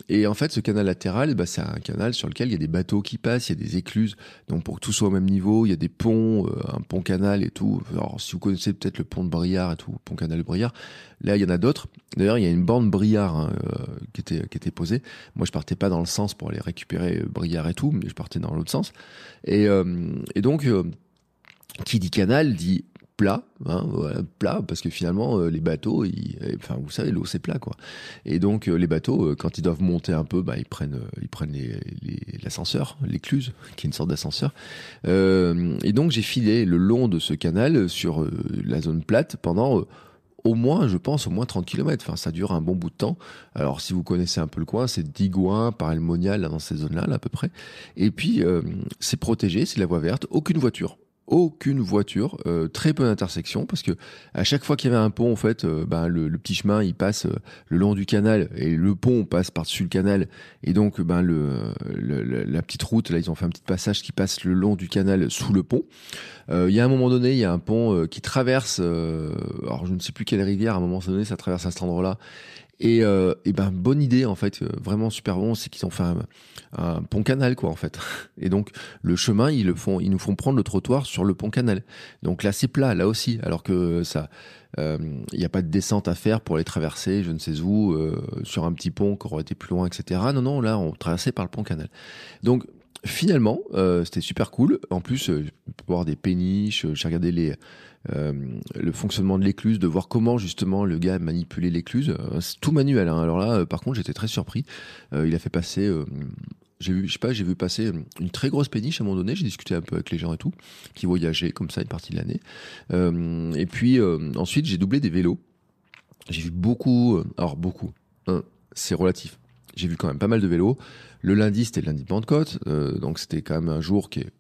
et en fait, ce canal latéral, bah, c'est un canal sur lequel il y a des bateaux qui passent, il y a des écluses. Donc, pour que tout soit au même niveau, il y a des ponts, euh, un pont-canal et tout. Alors, si vous connaissez peut-être le pont de Briard et tout, pont-canal de Briard, là, il y en a d'autres. D'ailleurs, il y a une bande Briard hein, euh, qui, était, qui était posée. Moi, je partais pas dans le sens pour aller récupérer Briard et tout, mais je partais dans l'autre sens. Et, et donc, qui dit canal dit plat, hein, plat, parce que finalement euh, les bateaux, euh, enfin vous savez l'eau c'est plat quoi. Et donc euh, les bateaux, quand ils doivent monter un peu, bah ils prennent, ils prennent l'ascenseur, les, l'écluse, qui est une sorte d'ascenseur. et donc j'ai filé le long de ce canal sur la zone plate pendant au moins, je pense, au moins 30 km. Enfin, ça dure un bon bout de temps. Alors, si vous connaissez un peu le coin, c'est Digoin, par Elmonial, là, dans ces zones-là, là, à peu près. Et puis, c'est protégé, c'est la voie verte, aucune voiture aucune voiture, euh, très peu d'intersections parce que à chaque fois qu'il y avait un pont en fait, euh, ben, le, petit chemin il passe euh, le long du canal et le pont passe par-dessus le canal et donc ben le, la petite route là ils ont fait un petit passage qui passe le long du canal sous le pont. Il y a un moment donné il y a un pont qui traverse, alors je ne sais plus quelle rivière à un moment donné ça traverse à cet endroit-là et, euh, ben bonne idée en fait, euh, vraiment super bon, c'est qu'ils ont fait un, pont canal quoi en fait. Et donc le chemin ils le font, ils nous font prendre le trottoir sur le pont canal. Donc là c'est plat là aussi, alors que ça, euh, il n'y a pas de descente à faire pour les traverser, je ne sais où, euh, sur un petit pont qui aurait été plus loin, etc. Non non là on traversait par le pont canal. Donc finalement, euh, c'était super cool. En plus, euh, voir des péniches, j'ai regardé euh, le fonctionnement de l'écluse, de voir comment justement le gars manipulait l'écluse. Euh, c'est tout manuel. Hein. Alors là, euh, par contre, j'étais très surpris. il a fait passer j'ai vu, je sais pas, j'ai vu passer une très grosse péniche à un moment donné. J'ai discuté un peu avec les gens et tout, qui voyageaient comme ça une partie de l'année. Euh, et puis ensuite, j'ai doublé des vélos. J'ai vu beaucoup, alors beaucoup, c'est relatif. J'ai vu quand même pas mal de vélos. Le lundi, c'était le lundi de Pentecôte, euh, donc c'était quand même un jour qui est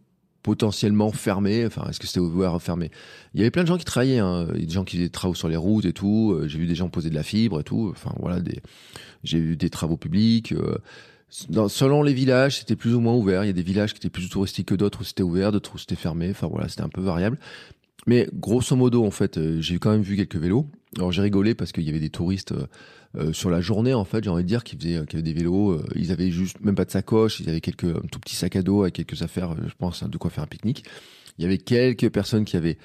potentiellement fermé. Enfin, est-ce que c'était ouvert ou fermé Il y avait plein de gens qui travaillaient, hein. des gens qui faisaient des travaux sur les routes et tout. Euh, j'ai vu des gens poser de la fibre et tout. Enfin, voilà, des... j'ai vu des travaux publics. Euh, selon les villages, c'était plus ou moins ouvert. Il y a des villages qui étaient plus touristiques que d'autres où c'était ouvert, d'autres où c'était fermé. Enfin voilà, c'était un peu variable. Mais grosso modo, en fait, euh, j'ai quand même vu quelques vélos. Alors j'ai rigolé parce qu'il y avait des touristes euh, sur la journée, en fait, j'ai envie de dire qu'ils faisaient, qu'ils avaient des vélos. Euh, ils avaient juste même pas de sacoche. Ils avaient quelques un tout petit sac à dos avec quelques affaires, je pense, de quoi faire un pique-nique. Il y avait quelques personnes qui avaient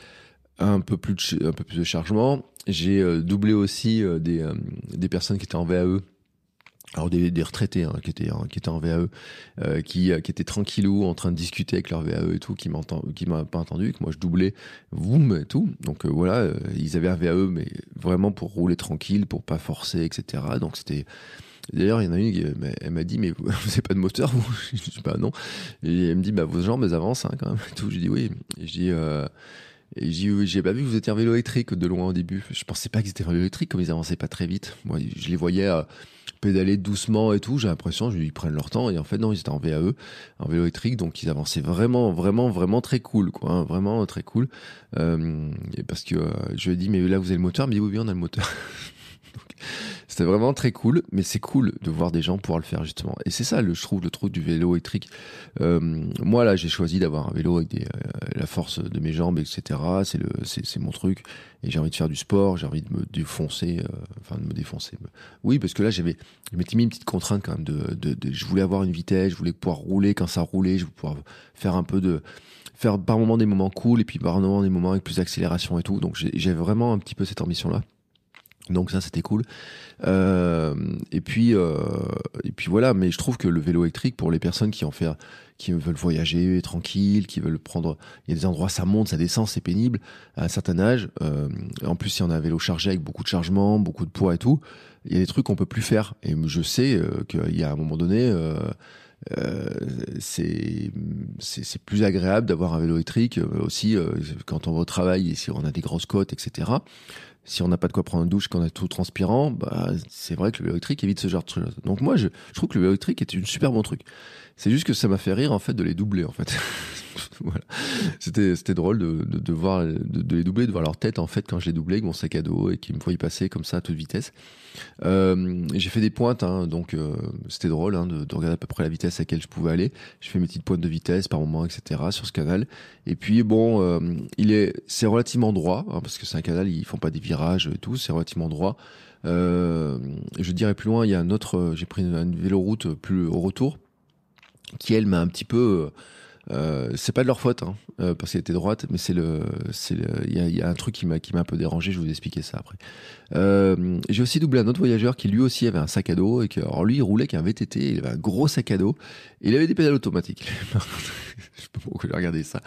un peu plus de, un peu plus de chargement. J'ai doublé aussi des, des personnes qui étaient en VAE alors des, retraités hein, qui étaient hein, qui étaient en VAE, euh, qui qui étaient tranquillou en train de discuter avec leur VAE et tout, qui m'entend, qui m'a pas entendu, que moi je doublais, boum et tout. Donc euh, voilà, euh, ils avaient un VAE, mais vraiment pour rouler tranquille, pour pas forcer, etc. Donc c'était D'ailleurs, il y en a une qui elle m'a dit, mais vous n'avez pas de moteur, vous? Je dis, bah non. Et elle me dit, bah vos jambes, elles avancent hein, quand même. Et tout. Je dis, oui. Et je dis, euh, et j'ai pas vu que vous étiez en vélo électrique de loin au début. Je pensais pas qu'ils étaient en vélo électrique, comme ils avançaient pas très vite. Moi, je les voyais pédaler doucement et tout. J'ai l'impression, ils prennent leur temps. Et en fait, non, ils étaient en VAE, en vélo électrique, donc ils avançaient vraiment, vraiment, vraiment très cool, quoi. Hein, vraiment très cool. Euh, parce que euh, je lui ai dit, mais là, vous avez le moteur? Mais oui, oui, on a le moteur. C'était vraiment très cool, mais c'est cool de voir des gens pouvoir le faire justement. Et c'est ça, le, je trouve, le truc du vélo électrique. Euh, moi là, j'ai choisi d'avoir un vélo avec des, euh, la force de mes jambes, etc. C'est le, c'est, mon truc. Et j'ai envie de faire du sport, j'ai envie de me défoncer, euh, enfin de me défoncer. Oui, parce que là, j'avais, je m'étais mis une petite contrainte quand même de, de, je voulais avoir une vitesse, je voulais pouvoir rouler quand ça roulait, je voulais pouvoir faire un peu de, faire par moment des moments cool et puis par moment des moments avec plus d'accélération et tout. Donc j'ai vraiment un petit peu cette ambition là. Donc ça c'était cool. Euh, et puis euh, et puis voilà. Mais je trouve que le vélo électrique pour les personnes qui en font, qui veulent voyager tranquille, qui veulent prendre, il y a des endroits ça monte, ça descend, c'est pénible à un certain âge. Euh, en plus si on a un vélo chargé avec beaucoup de chargement, beaucoup de poids et tout, il y a des trucs qu'on peut plus faire. Et je sais euh, qu'il y a un moment donné. Euh, euh, c'est c'est plus agréable d'avoir un vélo électrique euh, aussi quand on va au travail et si on a des grosses côtes etc si on n'a pas de quoi prendre une douche, qu'on a tout transpirant, bah, c'est vrai que le vélo électrique évite ce genre de choses. Donc moi, je, je trouve que le vélo électrique est un super bon truc. C'est juste que ça m'a fait rire, en fait, de les doubler, en fait. voilà. C'était, c'était drôle de, de, de voir, de, de, les doubler, de voir leur tête en fait quand je les doublais avec mon sac à dos et qu'ils me voyaient passer comme ça à toute vitesse. Euh, j'ai fait des pointes, hein, donc euh, c'était drôle hein, de, de, regarder à peu près la vitesse à laquelle je pouvais aller. Je fais mes petites pointes de vitesse par moment, etc. sur ce canal. Et puis bon, euh, il est, c'est relativement droit hein, parce que c'est un canal, ils font pas des virages et tout, c'est relativement droit. Euh, je dirais plus loin, il y a un autre, j'ai pris une véloroute plus au retour qui elle m'a un petit peu euh, c'est pas de leur faute, hein, euh, parce qu'elle était droite, mais c'est le, c'est il y a, y a, un truc qui m'a, qui m'a un peu dérangé. Je vais vous expliquer ça après. Euh, j'ai aussi doublé un autre voyageur qui lui aussi avait un sac à dos et que, alors lui, il roulait avec un VTT, il avait un gros sac à dos, et il avait des pédales automatiques. je sais pas pourquoi j'ai regardé ça.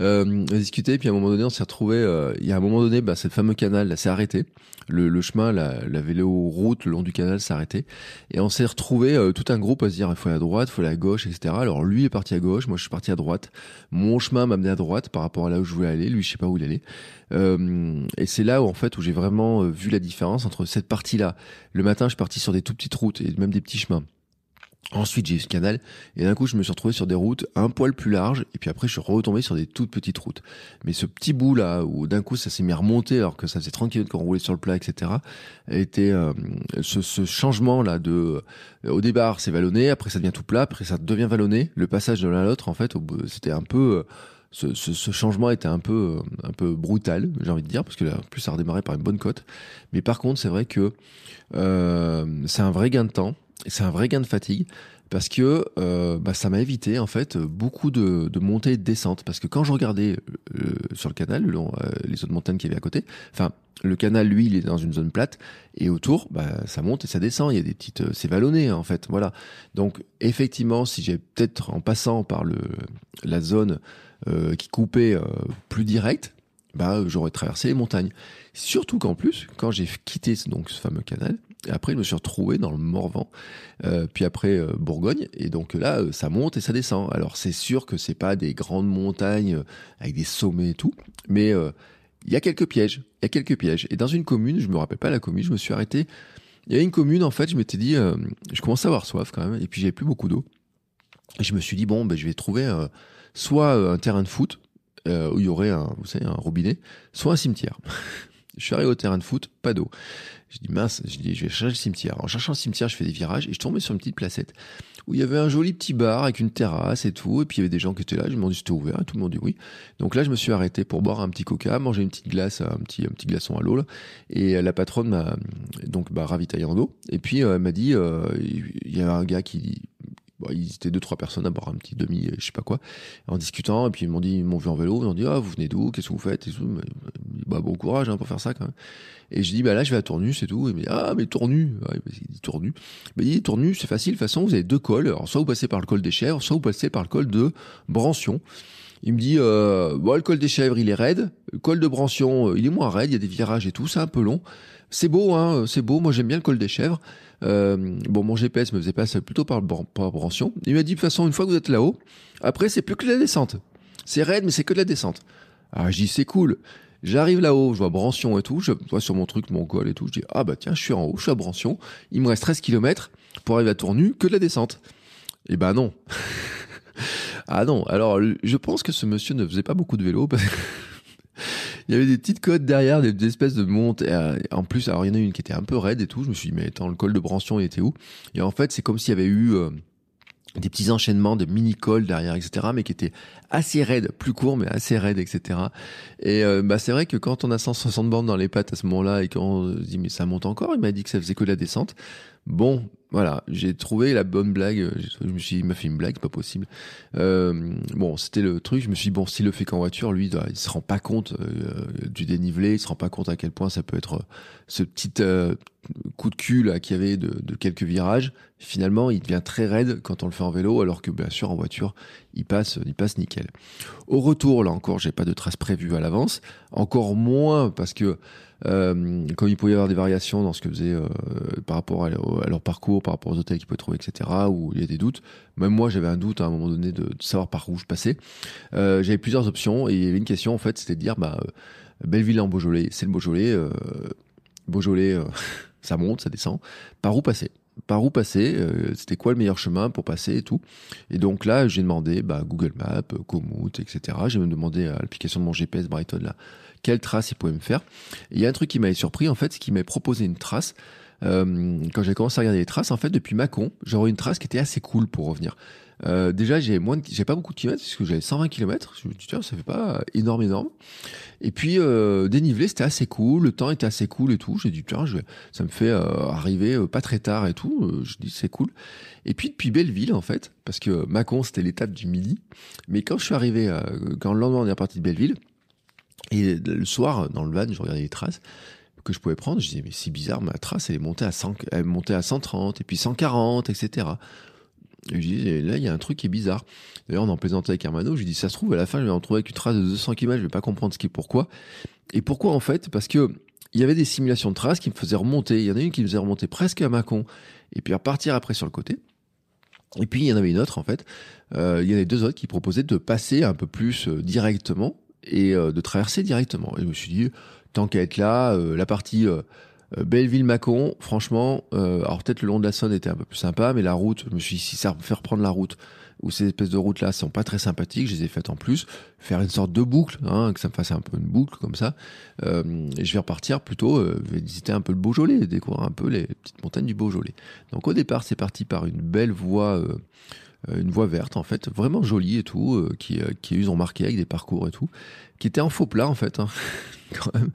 Euh, on a discuté, puis à un moment donné, on s'est retrouvé. Euh, il y a un moment donné, bah, cette fameux canal là s'est arrêté. Le, le, chemin, la, la vélo route le long du canal s'est arrêté, et on s'est retrouvé euh, tout un groupe à se dire il faut aller à droite, il faut aller à gauche, etc. Alors lui est parti à gauche, moi je suis parti à droite. Mon chemin m'a amené à droite par rapport à là où je voulais aller. Lui, je sais pas où il allait. Euh, et c'est là où en fait où j'ai vraiment vu la différence entre cette partie-là. Le matin, je suis parti sur des tout petites routes et même des petits chemins Ensuite, j'ai eu ce canal et d'un coup, je me suis retrouvé sur des routes un poil plus larges et puis après, je suis retombé sur des toutes petites routes. Mais ce petit bout là où d'un coup, ça s'est mis à remonter alors que ça faisait 30 km qu'on roulait sur le plat, etc. était euh, ce, ce, changement là de euh, au départ, c'est vallonné, après ça devient tout plat, après ça devient vallonné. Le passage de l'un à l'autre, en fait, c'était un peu euh, ce, changement était un peu un peu brutal, j'ai envie de dire, parce que là, en plus ça a redémarré par une bonne cote. Mais par contre, c'est vrai que euh, c'est un vrai gain de temps c'est un vrai gain de fatigue parce que euh, bah, ça m'a évité en fait beaucoup de, montées et de descentes. Parce que quand je regardais euh, sur le canal le long, euh, les autres montagnes qui avaient à côté enfin le canal lui il est dans une zone plate et autour bah, ça monte et ça descend. Il y a des petites euh, c'est vallonné en fait voilà. Donc effectivement si j'ai peut-être en passant par le la zone euh, qui coupait plus direct bah j'aurais traversé les montagnes surtout qu'en plus quand j'ai quitté donc ce fameux canal après, je me suis retrouvé dans le Morvan, euh, puis après euh, Bourgogne, et donc là, euh, ça monte et ça descend. Alors c'est sûr que c'est pas des grandes montagnes euh, avec des sommets et tout, mais euh, il y a quelques pièges. Il y a quelques pièges. Et dans une commune, je me rappelle pas la commune, je me suis arrêté. Il y a une commune, en fait, je m'étais dit, je commençais à avoir soif quand même, et puis j'avais plus beaucoup d'eau. Et je me suis dit bon, ben je vais trouver soit un terrain de foot où il y aurait un, vous savez, un robinet, soit un cimetière. je suis arrivé au terrain de foot, pas d'eau. Je dis mince, je dis je vais chercher le cimetière. En cherchant le cimetière, je fais des virages et je tombais sur une petite placette où il y avait un joli petit bar avec une terrasse et tout. Et puis il y avait des gens qui étaient là. Je me demandé si c'était ouvert tout le monde dit oui. Donc là, je me suis arrêté pour boire un petit coca, manger une petite glace, un petit, un petit glaçon à l'eau. Et la patronne m'a donc bah, ravitaillé en eau. Et puis euh, elle m'a dit, euh, il y a un gars qui Bon, ils étaient deux trois personnes à boire un petit demi je sais pas quoi en discutant et puis ils m'ont dit ils m'ont vu en vélo ils m'ont dit ah vous venez d'où? Qu'est-ce que vous faites? Bah bon courage hein, pour faire ça quand même. Et je dis bah là je vais à Tournu c'est tout. Il me dit ah mais Tournu. Ouais, il dit Tournu. Mais il dit Tournu c'est facile de toute façon vous avez deux cols. Alors soit vous passez par le col des chèvres soit vous passez par le col de Brancion il me dit euh, bon le col des chèvres il est raide. Le col de Brancion il est moins raide il y a des virages et tout c'est un peu long c'est beau hein c'est beau moi j'aime bien le col des chèvres euh, bon, mon GPS me faisait passer plutôt par, par Brancion. Il m'a dit, de toute façon, une fois que vous êtes là-haut, après, c'est plus que de la descente. C'est raide, mais c'est que de la descente. Alors, je dis, c'est cool. J'arrive là-haut, je vois Brancion et tout, je vois sur mon truc, mon col et tout, je dis, ah bah tiens, je suis en haut, je suis à Brancion, il me reste 13 km pour arriver à Tournu, que de la descente. Et ben non. ah non, alors je pense que ce monsieur ne faisait pas beaucoup de vélo, il y avait des petites côtes derrière, des, espèces de montes. en plus, alors il y en a une qui était un peu raide et tout. Je me suis dit, mais attends, le col de Brancion, il était où? Et en fait, c'est comme s'il y avait eu euh, des petits enchaînements de mini-cols derrière, etc., mais qui étaient assez raides, plus courts, mais assez raides, etc. Et euh, bah, c'est vrai que quand on a 160 bornes dans les pattes à ce moment-là et qu'on se dit, mais ça monte encore, il m'a dit que ça faisait que de la descente. Bon, voilà, j'ai trouvé la bonne blague. Je me suis dit, il m'a fait une blague, c'est pas possible. Euh, bon, c'était le truc. Je me suis dit, bon, s'il le fait qu'en voiture, lui, il se rend pas compte euh, du dénivelé, il se rend pas compte à quel point ça peut être euh, ce petit euh, coup de cul qu'il y avait de, de, quelques virages. Finalement, il devient très raide quand on le fait en vélo, alors que bien sûr en voiture, il passe, il passe nickel. Au retour, là encore, j'ai pas de traces prévues à l'avance, encore moins parce que euh, comme il pouvait y avoir des variations dans ce que faisait euh, par rapport à, leur parcours, par rapport aux hôtels qu'ils pouvaient trouver, etc., où il y a des doutes. Même moi, j'avais un doute à un moment donné de, savoir par où je passais. Euh, j'avais plusieurs options et il y avait une question en fait, c'était de dire, bah, euh, Belleville en Beaujolais, c'est le Beaujolais, Beaujolais, ça monte, ça descend. Par où passer? Par où passer, c'était quoi le meilleur chemin pour passer et tout? Et donc là, j'ai demandé bah, Google Maps, Komoot, etc. J'ai même demandé à l'application de mon GPS Brighton là, quelle trace il pouvait me faire. Il y a un truc qui m'avait surpris en fait, c'est qu'il m'avait proposé une trace. quand j'ai commencé à regarder les traces, en fait, depuis Macon, j'aurais une trace qui était assez cool pour revenir. Euh, déjà, j'ai moins, j'ai pas beaucoup de kilomètres parce que j'avais 120 km. Je me dis tiens, ça fait pas énorme, énorme. Et puis euh, dénivelé, c'était assez cool. Le temps était assez cool et tout. J'ai dit tiens, je ça me fait euh, arriver euh, pas très tard et tout. Euh, je dis c'est cool. Et puis depuis Belleville en fait, parce que Macon c'était l'étape du midi. Mais quand je suis arrivé, quand le lendemain on est parti de Belleville et le soir dans le van, je regardais les traces que je pouvais prendre. Je disais mais c'est bizarre, ma trace elle est montée à 100, elle est montée à 130 et puis 140, etc. Et je dis, là, il y a un truc qui est bizarre. D'ailleurs, on en plaisantait avec Hermano. Je lui dis, ça se trouve, à la fin, je vais en retrouver avec une trace de 200 km. Je vais pas comprendre ce qui est pourquoi. Et pourquoi, en fait? Parce que il y avait des simulations de traces qui me faisaient remonter. Il y en a une qui me faisait remonter presque à Mâcon et puis repartir après sur le côté. Et puis, il y en avait une autre, en fait. Euh, il y en avait deux autres qui proposaient de passer un peu plus euh, directement et euh, de traverser directement. Et je me suis dit, tant qu'à être là, euh, la partie euh, Belleville-Macon, franchement, alors peut-être le long de la Saône était un peu plus sympa, mais la route, je me suis dit, si ça me fait reprendre la route, ou ces espèces de routes-là sont pas très sympathiques, je les ai faites en plus, faire une sorte de boucle, hein, que ça me fasse un peu une boucle comme ça, euh, et je vais repartir plutôt, euh, visiter un peu le Beaujolais, découvrir un peu les petites montagnes du Beaujolais. Donc au départ, c'est parti par une belle voie... Euh, une voie verte en fait, vraiment jolie et tout, euh, qui, euh, qui ils ont marqué avec des parcours et tout, qui était en faux plat en fait, hein. quand même,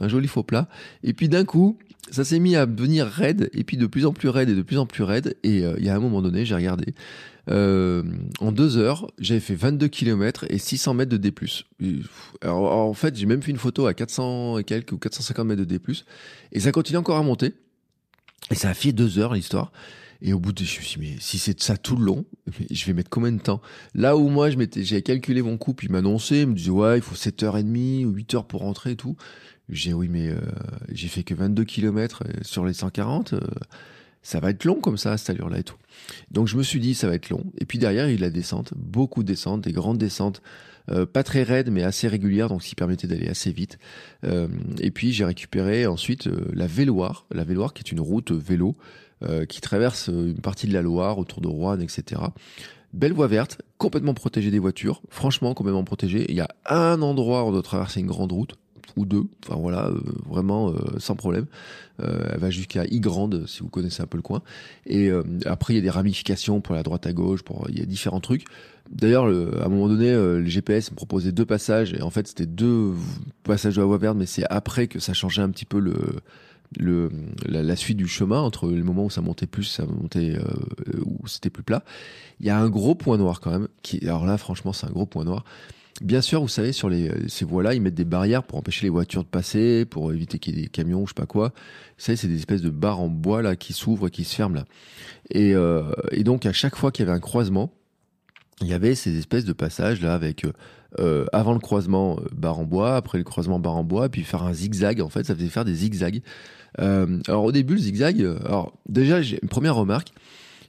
un joli faux plat. Et puis d'un coup, ça s'est mis à devenir raide, et puis de plus en plus raide et de plus en plus raide. Et euh, il y a un moment donné, j'ai regardé, euh, en deux heures, j'avais fait 22 km et 600 mètres de D+. Alors, en fait, j'ai même fait une photo à 400 et quelques ou 450 mètres de D+. Et ça continue encore à monter. Et ça a fait deux heures l'histoire. Et au bout de, je me suis dit, mais si c'est ça tout le long, je vais mettre combien de temps? Là où moi, je m'étais, j'avais calculé mon coup, puis il m'annonçait, il me disait, ouais, il faut 7h30 ou 8h pour rentrer et tout. J'ai oui, mais euh, j'ai fait que 22 km sur les 140. Euh, ça va être long comme ça, cette allure-là et tout. Donc je me suis dit, ça va être long. Et puis derrière, il y a la descente, beaucoup de descentes, des grandes descentes, euh, pas très raides, mais assez régulières, donc ce qui permettait d'aller assez vite. Euh, et puis j'ai récupéré ensuite euh, la Véloire, la Véloire qui est une route vélo euh, qui traverse une partie de la Loire, autour de Rouen, etc. Belle voie verte, complètement protégée des voitures, franchement complètement protégée. Il y a un endroit où on doit traverser une grande route, ou deux, enfin voilà, euh, vraiment euh, sans problème. Euh, elle va jusqu'à I grande si vous connaissez un peu le coin. Et euh, après il y a des ramifications pour la droite à gauche, pour il y a différents trucs. D'ailleurs, à un moment donné, euh, le GPS me proposait deux passages et en fait c'était deux passages de la voie verte, mais c'est après que ça changeait un petit peu le le, la, suite du chemin entre le moment où ça montait plus, ça montait euh, où c'était plus plat. Il y a un gros point noir quand même. Qui, alors là, franchement, c'est un gros point noir. Bien sûr, vous savez, sur les, ces voies-là, ils mettent des barrières pour empêcher les voitures de passer, pour éviter qu'il y ait des camions, je sais pas quoi. Vous savez, c'est des espèces de barres en bois là qui s'ouvrent et qui se ferment là. Et, euh, et donc, à chaque fois qu'il y avait un croisement, il y avait ces espèces de passages là avec euh, avant le croisement euh, barre en bois, après le croisement barre en bois, puis faire un zigzag. En fait, ça faisait faire des zigzags. Euh, alors au début, le zigzag, alors déjà, j'ai une première remarque,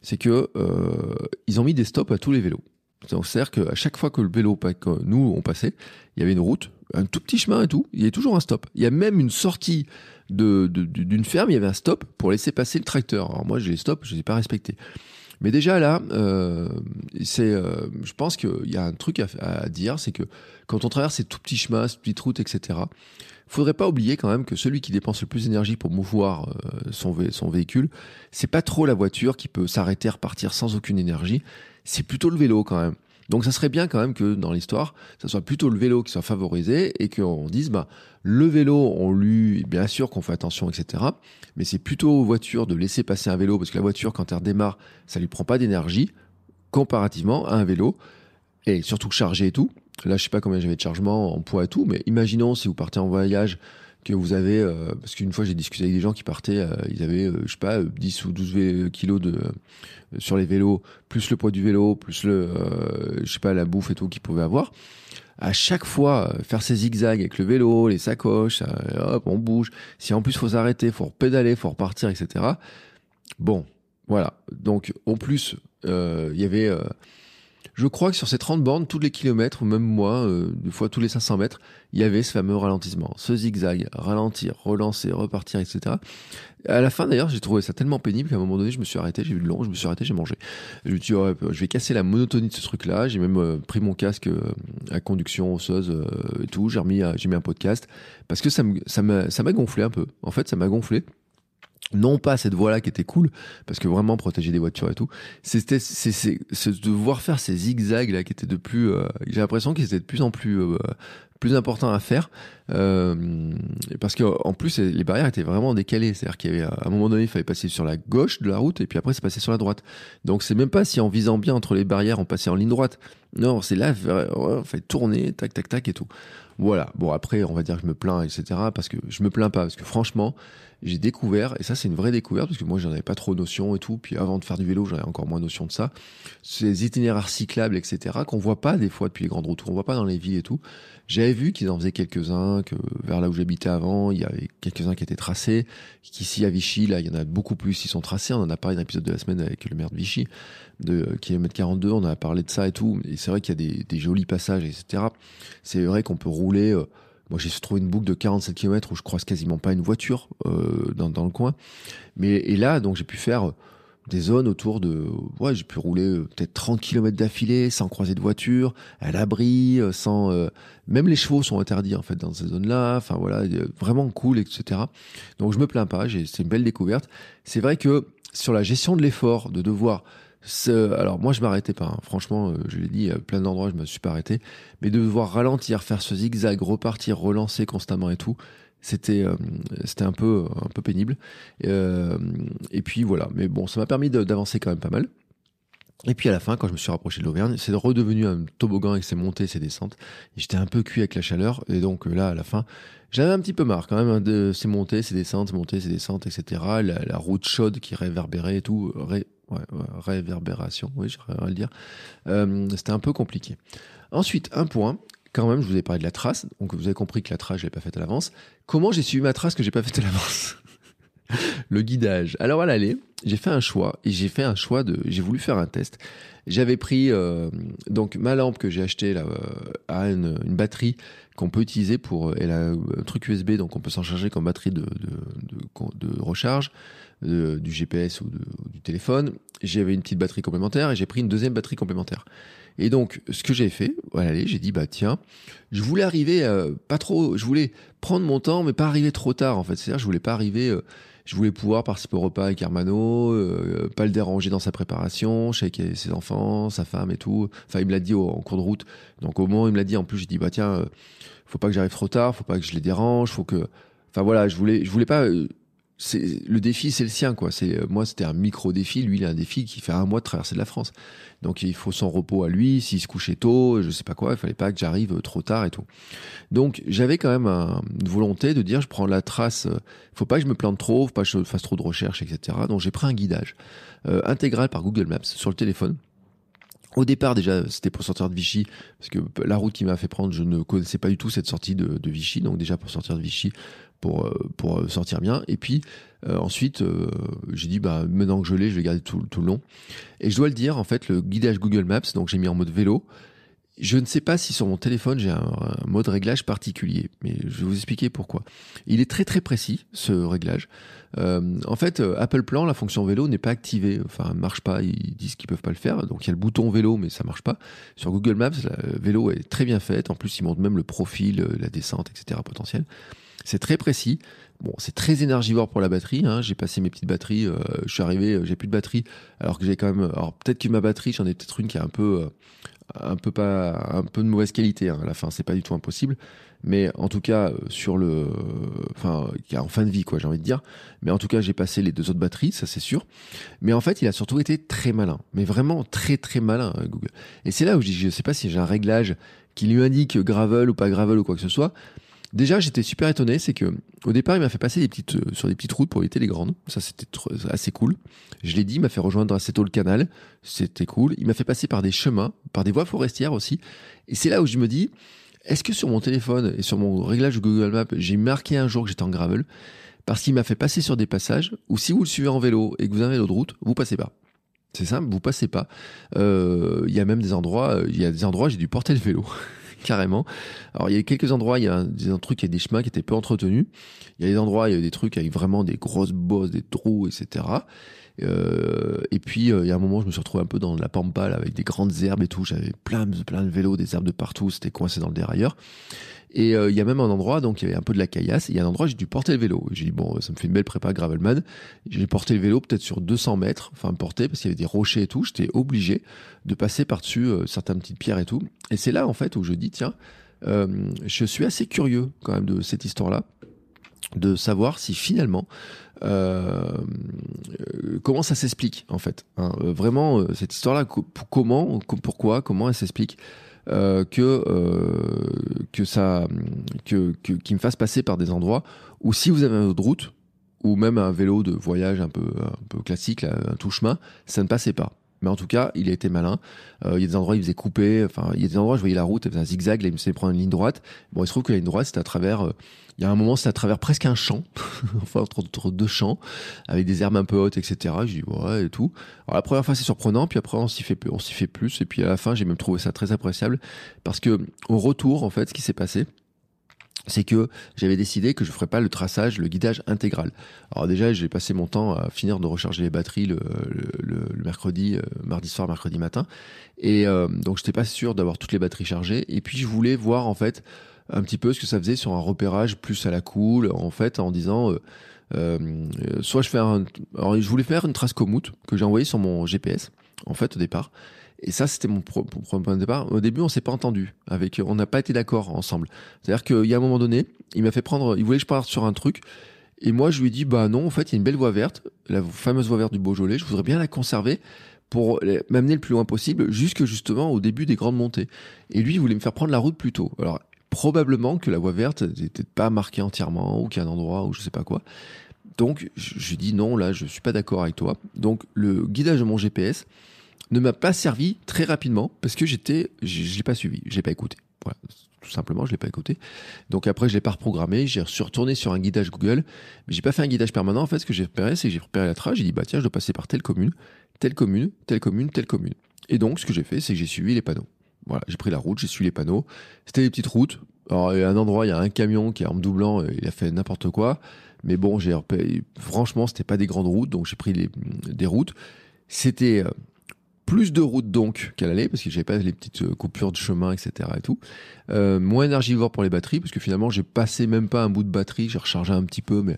c'est que euh, ils ont mis des stops à tous les vélos. C'est-à-dire qu'à chaque fois que le vélo, que nous, on passait, il y avait une route, un tout petit chemin et tout, il y avait toujours un stop. Il y a même une sortie d'une ferme, il y avait un stop pour laisser passer le tracteur. Alors moi, j'ai les stops, je les ai pas respectés. Mais déjà là, euh, c'est, euh, je pense qu'il y a un truc à dire, c'est que quand on traverse ces tout petits chemins, ces petites routes, etc., faudrait pas oublier quand même que celui qui dépense le plus d'énergie pour mouvoir euh, son, vé son véhicule, c'est pas trop la voiture qui peut s'arrêter, repartir sans aucune énergie, c'est plutôt le vélo quand même. Donc ça serait bien quand même que dans l'histoire, ça soit plutôt le vélo qui soit favorisé et qu'on dise bah le vélo, on lui bien sûr qu'on fait attention, etc. Mais c'est plutôt aux voitures de laisser passer un vélo parce que la voiture quand elle redémarre, ça lui prend pas d'énergie comparativement à un vélo et surtout chargé et tout. Là, je sais pas combien j'avais de chargement en poids et tout, mais imaginons si vous partez en voyage que vous avez, euh, parce qu'une fois j'ai discuté avec des gens qui partaient, euh, ils avaient, euh, je sais pas, 10 ou 12 kilos de, sur les vélos, plus le poids du vélo, plus le, je sais pas, la bouffe et tout qu'ils pouvaient avoir. À chaque fois, faire ces zigzags avec le vélo, les sacoches, hop, on bouge. Si en plus faut s'arrêter, faut pédaler, faut repartir, etc. Bon, voilà. Donc, en plus, il y avait je crois que sur ces 30 bornes, tous les kilomètres, ou même moi, euh, des fois tous les 500 mètres, il y avait ce fameux ralentissement, ce zigzag, ralentir, relancer, repartir, etc. À la fin, d'ailleurs, j'ai trouvé ça tellement pénible qu'à un moment donné, je me suis arrêté, j'ai vu le long, je me suis arrêté, j'ai mangé. Je me suis dit, je vais casser la monotonie de ce truc-là. J'ai même euh, pris mon casque euh, à conduction osseuse et tout. J'ai remis, j'ai mis un podcast parce que ça m'a, ça m'a gonflé un peu. En fait, ça m'a gonflé non pas cette voie-là qui était cool, parce que vraiment protéger des voitures et tout, c'était c'est de voir faire ces zigzags là qui étaient de plus, euh, j'ai l'impression qu'ils étaient de plus en plus euh, plus importants à faire, euh, parce que en plus les barrières étaient vraiment décalées, c'est-à-dire qu'il y avait à un moment donné il fallait passer sur la gauche de la route et puis après c'est passé sur la droite. Donc c'est même pas si en visant bien entre les barrières on passait en ligne droite. Non, c'est là, il fallait tourner, tac tac tac et tout. Voilà. Bon après on va dire que je me plains etc. Parce que je me plains pas parce que franchement j'ai découvert, et ça c'est une vraie découverte, parce que moi j'en avais pas trop notion et tout, puis avant de faire du vélo j'en avais encore moins notion de ça, ces itinéraires cyclables, etc., qu'on voit pas des fois depuis les grandes routes, on voit pas dans les villes et tout. J'avais vu qu'ils en faisaient quelques-uns, que vers là où j'habitais avant, il y avait quelques-uns qui étaient tracés, qu'ici à Vichy, là il y en a beaucoup plus, ils sont tracés, on en a parlé dans l'épisode de la semaine avec le maire de Vichy, de kilomètre 42, on a parlé de ça et tout, et c'est vrai qu'il y a des, des, jolis passages, etc. C'est vrai qu'on peut rouler... Euh, moi, j'ai trouvé une boucle de 47 km où je croise quasiment pas une voiture euh, dans, dans, le coin. Mais et là, donc, j'ai pu faire des zones autour de ouais j'ai pu rouler euh, peut-être 30 km d'affilée sans croiser de voiture à l'abri euh, sans euh, même les chevaux sont interdits en fait dans ces zones là enfin voilà vraiment cool etc donc je me plains pas c'est une belle découverte. C'est vrai que sur la gestion de l'effort de devoir alors moi je m'arrêtais pas, hein. franchement, euh, je l'ai dit, à plein d'endroits je me suis pas arrêté, mais de devoir ralentir, faire ce zigzag, repartir, relancer constamment et tout, c'était euh, c'était un peu un peu pénible. Euh, et puis voilà, mais bon, ça m'a permis d'avancer quand même pas mal. Et puis à la fin, quand je me suis rapproché de l'Auvergne, c'est redevenu un toboggan avec ses montées, ses descentes. J'étais un peu cuit avec la chaleur, et donc là, à la fin, j'avais un petit peu marre quand même hein, de ces montées, ces descentes, ces montées, ces descentes, etc. La, route chaude qui réverbérait et tout, ouais, réverbération, oui, j'aurais à le dire. Euh, c'était un peu compliqué. Ensuite, un point, quand même, je vous ai parlé de la trace, donc vous avez compris que la trace, je l'ai pas faite à l'avance. Comment j'ai suivi ma trace que j'ai pas faite à l'avance? Le guidage. Alors à j'ai fait un choix et j'ai fait un choix de, j'ai voulu faire un test. J'avais pris euh, donc ma lampe que j'ai achetée là euh, a une, batterie qu'on peut utiliser pour, elle a un truc USB donc on peut s'en charger comme batterie de, de, de, recharge du GPS ou, du téléphone. J'avais une petite batterie complémentaire et j'ai pris une deuxième batterie complémentaire. Et donc, ce que j'ai fait, voilà, j'ai dit bah tiens, je voulais arriver euh, pas trop, je voulais prendre mon temps, mais pas arriver trop tard en fait. C'est-à-dire, je voulais pas arriver, euh, je voulais pouvoir participer au repas avec Hermano, euh, pas le déranger dans sa préparation, je ses enfants, sa femme et tout. Enfin, il me l'a dit en cours de route. Donc au moment il me l'a dit, en plus, j'ai dit bah tiens, faut pas que j'arrive trop tard, faut pas que je les dérange, faut que, enfin voilà, je voulais, pas c'est le défi c'est le sien quoi. C'est euh, moi c'était un micro défi lui il a un défi qui fait un mois de traverser de la France. Donc il faut son repos à lui. S'il se couchait tôt je sais pas quoi il fallait pas que j'arrive trop tard et tout. Donc j'avais quand même une volonté de dire je prends la trace euh, faut pas que je me plante trop faut pas que je fasse trop de recherches etc donc j'ai pris un guidage euh, intégral par Google Maps sur le téléphone. Au départ, déjà, c'était pour sortir de Vichy, parce que la route qui m'a fait prendre, je ne connaissais pas du tout cette sortie de, de Vichy. Donc déjà, pour sortir de Vichy, pour, euh, euh, sortir bien. Et puis euh, ensuite, j'ai dit, bah, maintenant que je l'ai, je vais garder tout, tout le long. Et je dois le dire, en fait, le guidage Google Maps, donc j'ai mis en mode vélo. Je ne sais pas si sur mon téléphone j'ai un, mode réglage particulier, mais je vais vous expliquer pourquoi. Il est très très précis ce réglage. en fait, Apple Plan, la fonction vélo n'est pas activée, enfin marche pas. Ils disent qu'ils peuvent pas le faire, donc il y a le bouton vélo, mais ça marche pas. Sur Google Maps, le vélo est très bien fait. En plus, il montre même le profil, la descente, etc. potentiel. C'est très précis. Bon, c'est très énergivore pour la batterie. Hein. J'ai passé mes petites batteries. Euh, je suis arrivé, euh, j'ai plus de batterie. Alors que j'ai quand même. Alors peut-être que ma batterie, j'en ai peut-être une qui est un peu, euh, un peu pas, un peu de mauvaise qualité. Hein. À la fin, c'est pas du tout impossible. Mais en tout cas, sur le, enfin, qui est en fin de vie, quoi, j'ai envie de dire. Mais en tout cas, j'ai passé les deux autres batteries, ça c'est sûr. Mais en fait, il a surtout été très malin. Mais vraiment très très malin, Google. Et c'est là où je dis, sais pas si j'ai un réglage qui lui indique gravel ou pas gravel ou quoi que ce soit. Déjà, j'étais super étonné, c'est que au départ, il m'a fait passer des petites, euh, sur des petites routes pour éviter les grandes. Ça, c'était assez cool. Je l'ai dit, il m'a fait rejoindre assez tôt le canal. C'était cool. Il m'a fait passer par des chemins, par des voies forestières aussi. Et c'est là où je me dis, est-ce que sur mon téléphone et sur mon réglage Google Maps, j'ai marqué un jour que j'étais en gravel parce qu'il m'a fait passer sur des passages où si vous le suivez en vélo et que vous avez l'autre route, vous passez pas. C'est simple, vous passez pas. Il y a même des endroits, il y a des endroits, j'ai dû porter le vélo. carrément. Alors il y a quelques endroits, il y a des trucs, il y a des chemins qui étaient peu entretenus. Il y a des endroits, il y a des trucs avec vraiment des grosses bosses, des trous, etc. Euh, et puis euh, il y a un moment, je me suis retrouvé un peu dans la pampa avec des grandes herbes et tout. J'avais plein, plein de vélos, des herbes de partout. C'était coincé dans le dérailleur. Et euh, il y a même un endroit, donc il y avait un peu de la caillasse. Il y a un endroit, j'ai dû porter le vélo. J'ai dit bon, ça me fait une belle prépa gravelman. J'ai porté le vélo peut-être sur 200 mètres, enfin porté parce qu'il y avait des rochers et tout. J'étais obligé de passer par-dessus euh, certaines petites pierres et tout. Et c'est là en fait où je dis tiens, euh, je suis assez curieux quand même de cette histoire-là, de savoir si finalement comment ça s'explique en fait. Hein. vraiment cette histoire-là, comment, pourquoi, comment elle s'explique. Euh, que euh, que ça que, que qui me fasse passer par des endroits où si vous avez une autre route ou même un vélo de voyage un peu un peu classique un tout chemin ça ne passait pas mais en tout cas, il a été malin. Euh, il y a des endroits, il faisait couper. Enfin, il y a des endroits, je voyais la route, il faisait un zigzag. Là, il me faisait prendre une ligne droite. Bon, il se trouve que la ligne droite, c'était à travers. Euh, il y a un moment, c'était à travers presque un champ, enfin entre, deux champs, avec des herbes un peu hautes, etc. Je dis ouais et tout. Alors la première fois, c'est surprenant, puis après, on s'y fait, fait plus. Et puis à la fin, j'ai même trouvé ça très appréciable parce que au retour, en fait, ce qui s'est passé, c'est que j'avais décidé que je ferais pas le traçage, le guidage intégral. Alors déjà, j'ai passé mon temps à finir de recharger les batteries le, le, le mercredi, euh, mardi soir, mercredi matin, et euh, donc j'étais pas sûr d'avoir toutes les batteries chargées. Et puis je voulais voir en fait un petit peu ce que ça faisait sur un repérage plus à la cool, en fait, en disant. Euh, euh soit je fais un, alors je voulais faire une trace Komoot que j'ai envoyée sur mon GPS en fait au départ et ça, c'était mon premier point de départ. Au début, on s'est pas entendu. Avec, on n'a pas été d'accord ensemble. C'est-à-dire qu'il y a un moment donné, il m'a fait prendre, il voulait que je parte sur un truc. Et moi, je lui ai dit, bah non, en fait, il y a une belle voie verte, la fameuse voie verte du Beaujolais. Je voudrais bien la conserver pour m'amener le plus loin possible, jusque justement au début des grandes montées. Et lui, il voulait me faire prendre la route plus tôt. Alors, probablement que la voie verte n'était pas marquée entièrement, ou qu'il y a un endroit où je sais pas quoi. Donc, je, lui dis non, là, je suis pas d'accord avec toi. Donc, le guidage de mon GPS, ne m'a pas servi très rapidement parce que j'étais, je, l'ai pas suivi, je l'ai pas écouté. Voilà, tout simplement, je l'ai pas écouté. Donc après, je l'ai pas reprogrammé, j'ai retourné sur un guidage Google, mais j'ai pas fait un guidage permanent. En fait, ce que j'ai repéré, c'est que j'ai repéré la trace, j'ai dit bah tiens, je dois passer par telle commune, telle commune, telle commune, telle commune. Et donc, ce que j'ai fait, c'est que j'ai suivi les panneaux. Voilà, j'ai pris la route, j'ai suivi les panneaux. C'était des petites routes. Alors, a un endroit, il y a un camion qui en me doublant, euh, il a fait n'importe quoi. Mais bon, j'ai franchement, c'était pas des grandes routes, donc j'ai pris des routes. C'était euh, plus de route donc qu'elle allait parce que j'avais pas les petites euh, coupures de chemin etc et tout. Euh, moins énergivore pour les batteries parce que finalement j'ai passé même pas un bout de batterie j'ai rechargé un petit peu mais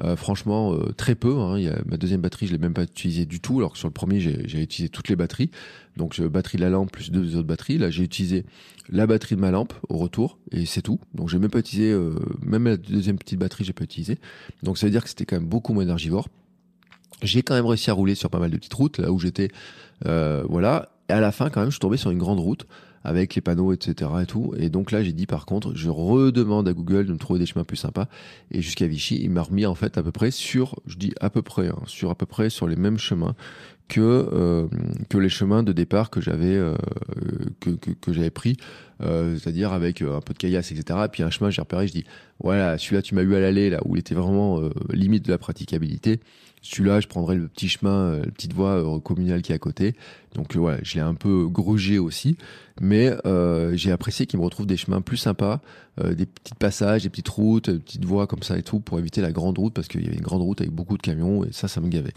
euh, franchement très peu hein. il y a, ma deuxième batterie je l'ai même pas utilisée du tout alors que sur le premier j'ai utilisé toutes les batteries. Donc batterie de la lampe plus deux autres batteries. Là j'ai utilisé la batterie de ma lampe au retour et c'est tout. Donc j'ai même pas utilisé même la deuxième petite batterie j'ai pas utilisé. Donc ça veut dire que c'était quand même beaucoup moins énergivore. J'ai quand même réussi à rouler sur pas mal de petites routes, là où j'étais, voilà. Et à la fin, quand même, je suis tombé sur une grande route avec les panneaux, etc. et tout. Et donc là, j'ai dit, par contre, je redemande à Google de me trouver des chemins plus sympas. Et jusqu'à Vichy, il m'a remis en fait à peu près sur, je dis à peu près, hein, sur à peu près sur les mêmes chemins que euh, que les chemins de départ que j'avais euh, que, que, que j'avais pris euh, c'est-à-dire avec un peu de caillasse etc et puis un chemin j'ai repéré je dis voilà celui-là tu m'as eu à l'aller là où il était vraiment limite de la praticabilité celui-là, je prendrais le petit chemin, la petite voie communale qui est à côté. Donc voilà, je l'ai un peu grugé aussi, mais euh, j'ai apprécié qu'il me retrouve des chemins plus sympas, des petits passages, des petites routes, des petites voies comme ça et tout, pour éviter la grande route, parce qu'il y avait une grande route avec beaucoup de camions, et ça, ça me gavait.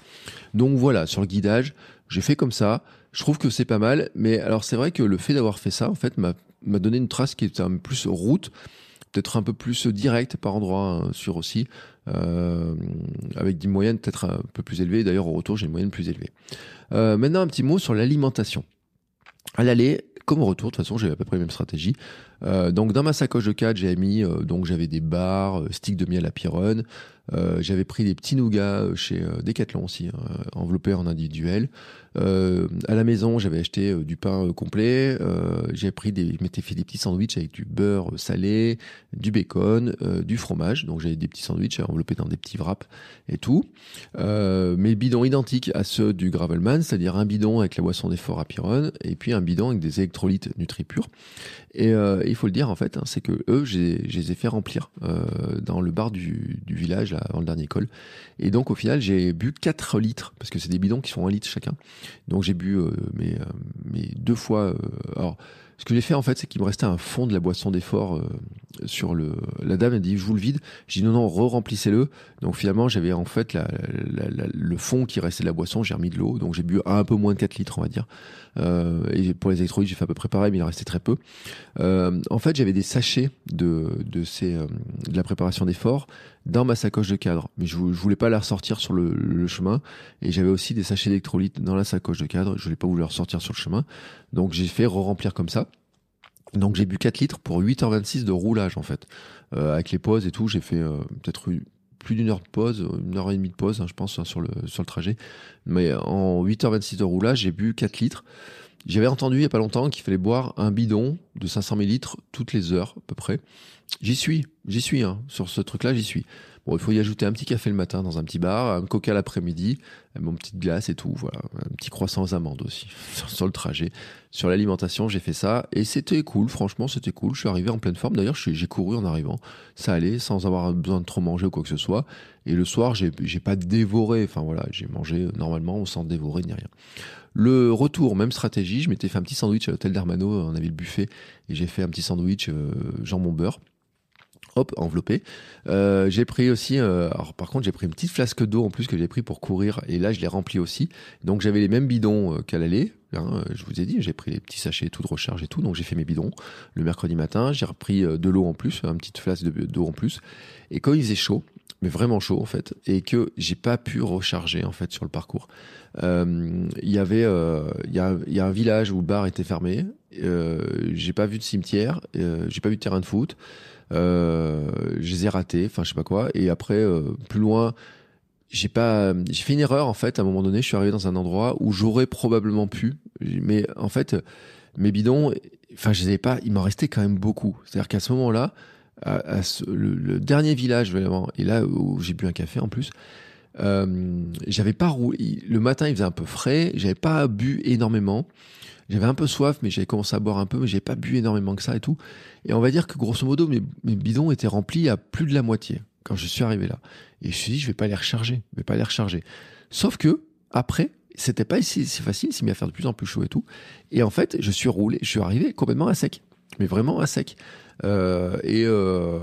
Donc voilà, sur le guidage, j'ai fait comme ça. Je trouve que c'est pas mal, mais alors c'est vrai que le fait d'avoir fait ça, en fait, m'a donné une trace qui est un peu plus route, peut-être un peu plus directe par endroit hein, sur aussi, euh, avec des moyennes peut-être un peu plus élevées. D'ailleurs, au retour, j'ai une moyenne plus élevée. Euh, maintenant, un petit mot sur l'alimentation. À l'aller, comme au retour, de toute façon, j'avais à peu près la même stratégie. Euh, donc, dans ma sacoche de 4, j'avais mis, donc j'avais des barres, sticks de miel à Pyronne, euh, j'avais pris des petits nougats chez Decathlon aussi, hein, enveloppés en individuel. À la maison, j'avais acheté du pain complet. j'ai pris des, m'étais fait des petits sandwichs avec du beurre salé, du bacon, du fromage. Donc j'avais des petits sandwichs enveloppés dans des petits wraps et tout. mes bidons identiques à ceux du Gravelman, c'est-à-dire un bidon avec la boisson d'effort à Pyron et puis un bidon avec des électrolytes NutriPure. Et, il faut le dire en fait, hein, c'est que eux, je les ai fait remplir euh, dans le bar du, du village là, avant le dernier col. Et donc au final, j'ai bu 4 litres parce que c'est des bidons qui font un litre chacun. Donc j'ai bu euh, mes, mes deux fois. alors ce que j'ai fait en fait, c'est qu'il me restait un fond de la boisson d'effort euh, sur le. La dame a dit je vous le vide. J'ai dit non non re-remplissez-le. Donc finalement j'avais en fait le fond qui restait de la boisson, j'ai remis de l'eau. Donc j'ai bu un peu moins de 4 litres on va dire. Euh, et pour les électrolytes j'ai fait à peu près pareil, mais il en restait très peu. Euh, en fait j'avais des sachets de de ces de la préparation d'effort dans ma sacoche de cadre, mais je, voulais pas la ressortir sur le, le chemin. Et j'avais aussi des sachets d'électrolytes dans la sacoche de cadre. Je voulais pas les ressortir sur le chemin. Donc j'ai fait re-remplir comme ça. Donc j'ai bu 4 litres pour 8h26 de roulage en fait. Euh, avec les pauses et tout, j'ai fait euh, peut-être plus d'une heure de pause, une heure et demie de pause, hein, je pense, sur le, sur le trajet. Mais en 8h26 de roulage, j'ai bu 4 litres. J'avais entendu il n'y a pas longtemps qu'il fallait boire un bidon de 500 ml toutes les heures à peu près. J'y suis, j'y suis, hein. sur ce truc-là, j'y suis. Bon, il faut y ajouter un petit café le matin dans un petit bar, un coca l'après-midi, mon petite glace et tout, voilà, un petit croissant aux amandes aussi sur le trajet. Sur l'alimentation, j'ai fait ça et c'était cool, franchement, c'était cool. Je suis arrivé en pleine forme. D'ailleurs, j'ai couru en arrivant, ça allait sans avoir besoin de trop manger ou quoi que ce soit. Et le soir, j'ai pas dévoré, enfin voilà, j'ai mangé normalement sans dévorer ni rien. Le retour, même stratégie, je m'étais fait un petit sandwich à l'hôtel d'Hermano, on avait le buffet et j'ai fait un petit sandwich euh, jambon beurre hop, enveloppé. Euh, j'ai pris aussi, euh, par contre, j'ai pris une petite flasque d'eau en plus que j'ai pris pour courir, et là, je l'ai rempli aussi. Donc, j'avais les mêmes bidons qu'à l'aller. Hein, je vous ai dit, j'ai pris les petits sachets tout de recharge et tout, donc j'ai fait mes bidons le mercredi matin. J'ai repris de l'eau en plus, une petite flasque d'eau en plus. Et quand il faisait chaud, mais vraiment chaud en fait, et que j'ai pas pu recharger en fait sur le parcours. Il y avait, il y, a, un village où le bar était fermé. j'ai pas vu de cimetière, j'ai pas vu de terrain de foot. Euh, je les ai ratés, enfin je sais pas quoi. Et après, euh, plus loin, j'ai pas, j'ai fait une erreur en fait. À un moment donné, je suis arrivé dans un endroit où j'aurais probablement pu, mais en fait, mes bidons, enfin je les avais pas. Il m'en restait quand même beaucoup. C'est-à-dire qu'à ce moment-là, le, dernier village vraiment, et là où j'ai bu un café en plus. Euh, j'avais pas roulé. Le matin, il faisait un peu frais. J'avais pas bu énormément. J'avais un peu soif, mais j'avais commencé à boire un peu, mais j'ai pas bu énormément que ça et tout. Et on va dire que grosso modo, mes, bidons étaient remplis à plus de la moitié quand je suis arrivé là. Et je me suis dit, je vais pas les recharger, je vais pas les recharger. Sauf que après, c'était pas si, si facile, c'est mis à faire de plus en plus chaud et tout. Et en fait, je suis roulé, je suis arrivé complètement à sec, mais vraiment à sec. Euh, et, euh,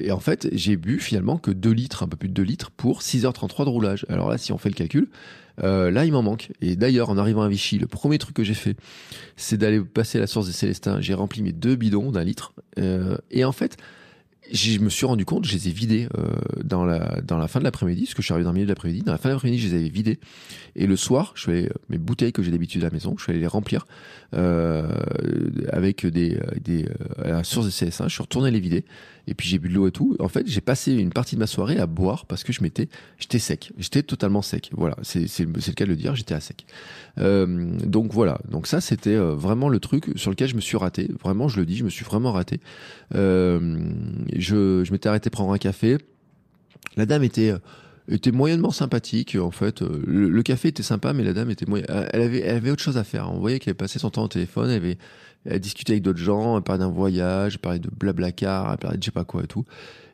et, en fait, j'ai bu finalement que 2 litres, un peu plus de 2 litres pour 6h33 de roulage. Alors là, si on fait le calcul, euh, là, il m'en manque. Et d'ailleurs, en arrivant à Vichy, le premier truc que j'ai fait, c'est d'aller passer à la source des Célestins. J'ai rempli mes deux bidons d'un litre. Et en fait, je me suis rendu compte, je les ai vidés euh, dans, la, dans la fin de l'après-midi, parce que je suis arrivé dans le milieu de l'après-midi. Dans la fin de l'après-midi, je les avais vidés. Et le soir, je suis mes bouteilles que j'ai d'habitude à la maison, je suis allé les remplir euh, avec des, des à la source CS1. Je suis retourné les vider. Et puis j'ai bu de l'eau et tout. En fait, j'ai passé une partie de ma soirée à boire parce que je m'étais, j'étais sec. J'étais totalement sec. Voilà, c'est c'est le cas de le dire. J'étais à sec. Euh, donc voilà. Donc ça, c'était euh, vraiment le truc sur lequel je me suis raté. Vraiment, je le dis, je me suis vraiment raté. Euh, je je m'étais arrêté prendre un café. La dame était était moyennement sympathique en fait. Le, café était sympa, mais la dame était moyen... elle avait elle avait autre chose à faire. On voyait qu'elle passait son temps au téléphone. Elle avait elle discutait avec d'autres gens, elle parlait d'un voyage, parlait de blablacar, elle parlait de je sais pas quoi et tout.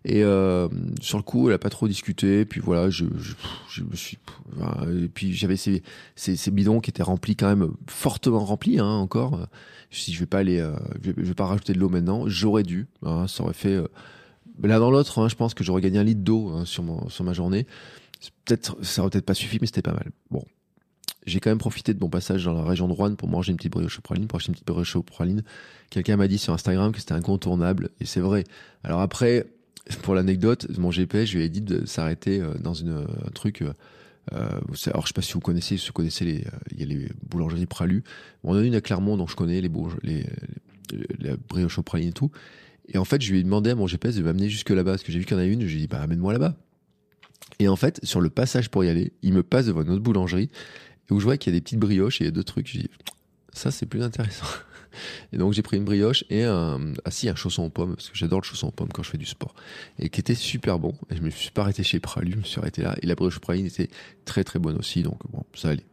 Et euh, sur le coup, elle a pas trop discuté. Puis voilà, je, je, je me suis. Et puis j'avais ces, ces, ces, bidons qui étaient remplis quand même fortement remplis hein, encore. Si je vais pas aller, euh, je, vais, pas rajouter de l'eau maintenant. J'aurais dû. Hein, ça aurait fait. Euh, là dans l'autre, hein, je pense que j'aurais gagné un litre d'eau hein, sur mon sur ma journée. Peut-être ça aurait peut-être pas suffi, mais c'était pas mal. Bon, j'ai quand même profité de mon passage dans la région de Rouen pour manger une petite brioche au praline, pour acheter une petite brioche au praline. Quelqu'un m'a dit sur Instagram que c'était incontournable, et c'est vrai. Alors après, pour l'anecdote, mon GPS, je lui ai dit de s'arrêter euh, dans une, un truc. Euh, euh alors je sais pas si vous connaissez, si vous connaissez les, euh, il y a les boulangeries Pralu. On en a une à Clermont, donc je connais les, les, les, les brioches au praline et tout. Et en fait, je lui ai demandé à mon GPS de m'amener jusque là-bas, parce que j'ai vu qu'il y en a une. Je lui ai dit, bah amène-moi là-bas. Et en fait, sur le passage pour y aller, il me passe devant une autre boulangerie où je vois qu'il y a des petites brioches et deux trucs. Je dis, ça c'est plus intéressant. Et donc j'ai pris une brioche et un, ah si, un chausson aux pommes, parce que j'adore le chausson aux pommes quand je fais du sport. Et qui était super bon. Et je me suis pas arrêté chez Pralu, je me suis arrêté là. Et la brioche praline était très très bonne aussi, donc bon, ça allait.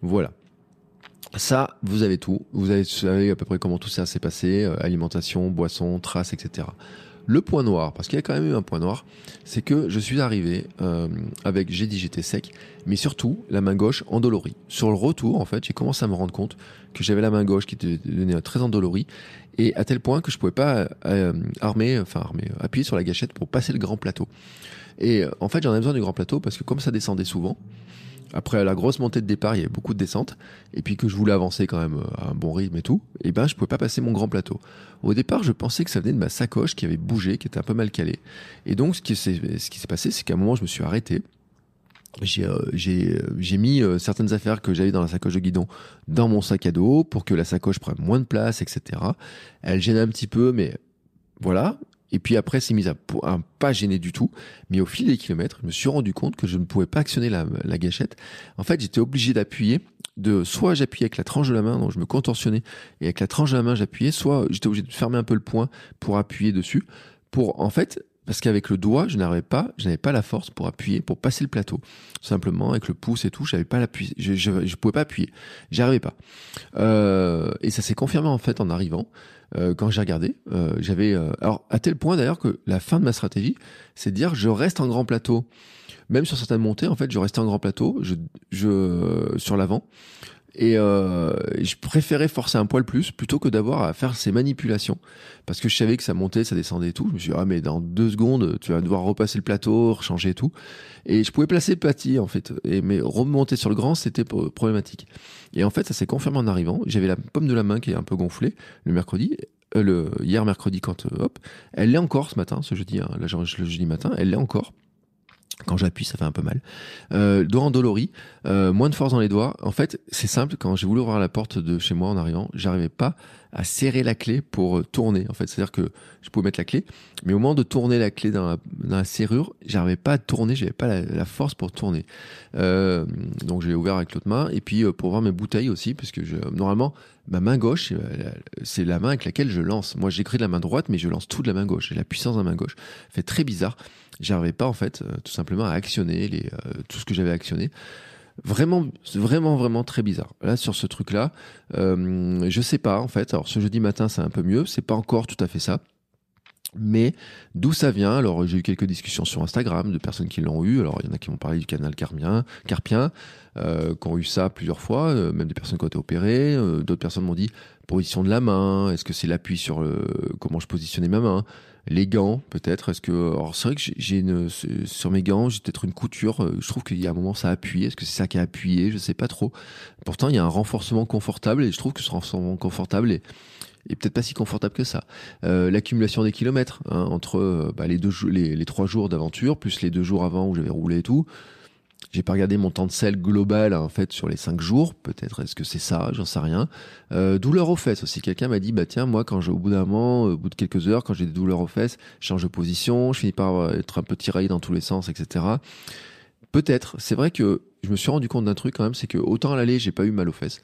Voilà. Ça, vous avez tout. Vous, avez, savez à peu près comment tout ça s'est passé, euh, alimentation, boisson, traces, etc. Le point noir, parce qu'il y a quand même eu un point noir, c'est que je suis arrivé euh, avec, j'ai dit j'étais sec, mais surtout la main gauche endolorie. Sur le retour, en fait, j'ai commencé à me rendre compte que j'avais la main gauche qui était devenue très endolorie, et à tel point que je pouvais pas euh, armer, enfin armer, appuyer sur la gâchette pour passer le grand plateau. Et en fait, j'en ai besoin du grand plateau parce que comme ça descendait souvent, après la grosse montée de départ, il y avait beaucoup de descentes, et puis que je voulais avancer quand même euh, à un bon rythme et tout, et ben je pouvais pas passer mon grand plateau. Au départ, je pensais que ça venait de ma sacoche qui avait bougé, qui était un peu mal calée. Et donc ce qui s'est passé, c'est qu'à un moment, je me suis arrêté. J'ai euh, euh, mis certaines affaires que j'avais dans la sacoche de guidon dans mon sac à dos pour que la sacoche prenne moins de place, etc. Elle gênait un petit peu, mais voilà. Et puis après, c'est mis à, un pas gêné du tout. Mais au fil des kilomètres, je me suis rendu compte que je ne pouvais pas actionner la, la gâchette. En fait, j'étais obligé d'appuyer. De soit j'appuyais avec la tranche de la main, donc je me contorsionnais et avec la tranche de la main j'appuyais, soit j'étais obligé de fermer un peu le poing pour appuyer dessus. Pour en fait, parce qu'avec le doigt, je n'avais pas, je n'avais pas la force pour appuyer, pour passer le plateau. Simplement avec le pouce et tout, j'avais pas l'appui, je, je, je, pouvais pas appuyer, j'y arrivais pas. Euh, et ça s'est confirmé en fait en arrivant. Euh, quand j'ai regardé, euh, j'avais euh, alors à tel point d'ailleurs que la fin de ma stratégie, c'est de dire je reste en grand plateau, même sur certaines montées en fait, je restais en grand plateau, je, je sur l'avant. Et euh, je préférais forcer un poil plus plutôt que d'avoir à faire ces manipulations. Parce que je savais que ça montait, ça descendait et tout. Je me suis dit, ah, mais dans deux secondes, tu vas devoir repasser le plateau, changer tout. Et je pouvais placer le petit, en fait. Et, mais remonter sur le grand, c'était problématique. Et en fait, ça s'est confirmé en arrivant. J'avais la pomme de la main qui est un peu gonflée le mercredi. Euh, hier mercredi, quand, euh, hop, elle l'est encore ce matin, ce jeudi, hein, le jeudi matin, elle l'est encore. Quand j'appuie, ça fait un peu mal. Euh, doigt endolori, euh, moins de force dans les doigts. En fait, c'est simple. Quand j'ai voulu ouvrir la porte de chez moi en arrivant, j'arrivais pas à serrer la clé pour euh, tourner. En fait, c'est-à-dire que je pouvais mettre la clé, mais au moment de tourner la clé dans la, serrure, j'arrivais pas à tourner. J'avais pas la, force pour tourner. Euh, donc j'ai ouvert avec l'autre main et puis euh, pour voir mes bouteilles aussi, parce que je, normalement ma main gauche, euh, c'est la main avec laquelle je lance. Moi, j'écris de la main droite, mais je lance tout de la main gauche. J'ai la puissance de la main gauche. Fait très bizarre. J'arrivais pas, en fait, tout simplement à actionner les, tout ce que j'avais actionné. Vraiment, vraiment, vraiment très bizarre. Là, sur ce truc-là, euh, je sais pas, en fait. Alors, ce jeudi matin, c'est un peu mieux. C'est pas encore tout à fait ça. Mais d'où ça vient? Alors j'ai eu quelques discussions sur Instagram de personnes qui l'ont eu. Alors il y en a qui m'ont parlé du canal carpien, euh, qui ont eu ça plusieurs fois, euh, même des personnes qui ont été opérées. Euh, D'autres personnes m'ont dit position de la main. Est-ce que c'est l'appui sur comment je positionnais ma main? Les gants peut-être. Est-ce que alors c'est vrai que j'ai une sur mes gants j'ai peut-être une couture. Euh, je trouve qu'il y a un moment ça a appuyé. Est-ce que c'est ça qui a appuyé? Je sais pas trop. Pourtant il y a un renforcement confortable et je trouve que ce renforcement confortable est peut-être pas si confortable que ça. Euh, L'accumulation des kilomètres hein, entre euh, bah, les deux les trois jours d'aventure plus les deux jours avant où j'avais roulé et tout. J'ai pas regardé mon temps de sel global en fait sur les cinq jours. Peut-être est-ce que c'est ça, j'en sais rien. Euh, douleur aux fesses aussi. Quelqu'un m'a dit bah tiens moi quand j'ai au bout d'un moment, au bout de quelques heures, quand j'ai des douleurs aux fesses, je change de position, je finis par être un peu tiraillé dans tous les sens, etc. Peut-être. C'est vrai que je me suis rendu compte d'un truc quand même, c'est que autant à l'aller j'ai pas eu mal aux fesses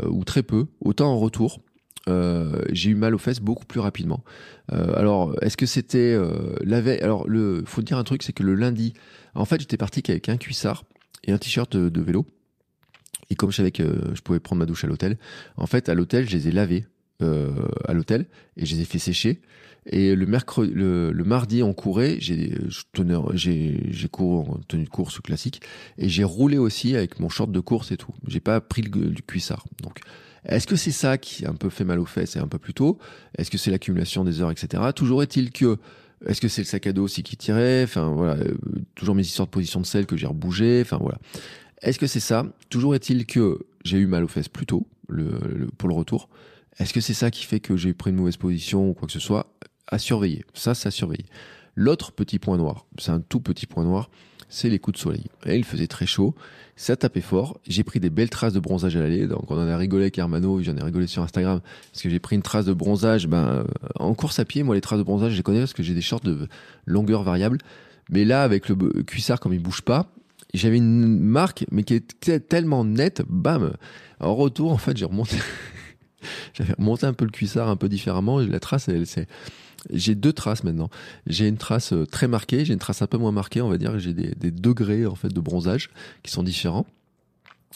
euh, ou très peu, autant en retour euh, j'ai eu mal aux fesses beaucoup plus rapidement. Euh, alors, est-ce que c'était euh, la veille? Alors, le faut dire un truc, c'est que le lundi, en fait, j'étais parti avec un cuissard et un t-shirt de, vélo. Et comme je savais que je pouvais prendre ma douche à l'hôtel, en fait, à l'hôtel, je les ai lavés euh, à l'hôtel et je les ai fait sécher. Et le mercredi, le, le mardi, on courait. J'ai, j'ai, couru en tenue de course classique et j'ai roulé aussi avec mon short de course et tout. J'ai pas pris le, du cuissard. Donc, est-ce que c'est ça qui a un peu fait mal aux fesses et un peu plus tôt? Est-ce que c'est l'accumulation des heures, etc. Toujours est-il que est-ce que c'est le sac à dos aussi qui tirait? Enfin voilà, euh, toujours mes histoires de position de selle que j'ai rebougé. Enfin voilà. Est-ce que c'est ça? Toujours est-il que j'ai eu mal aux fesses plus tôt le, le, pour le retour. Est-ce que c'est ça qui fait que j'ai pris une mauvaise position ou quoi que ce soit? À surveiller. Ça, à surveiller. L'autre petit point noir, c'est un tout petit point noir, c'est les coups de soleil. Et il faisait très chaud, ça tapait fort. J'ai pris des belles traces de bronzage à l'aller. Donc on en a rigolé avec Hermano, j'en ai rigolé sur Instagram parce que j'ai pris une trace de bronzage. Ben euh, en course à pied, moi les traces de bronzage, je les connais parce que j'ai des shorts de longueur variable. Mais là, avec le cuissard comme il bouge pas, j'avais une marque, mais qui était tellement nette, bam. En retour, en fait, j'ai remonté. j'avais remonté un peu le cuissard un peu différemment. La trace, elle, c'est j'ai deux traces maintenant. J'ai une trace euh, très marquée, j'ai une trace un peu moins marquée, on va dire. J'ai des, des, degrés en fait de bronzage qui sont différents.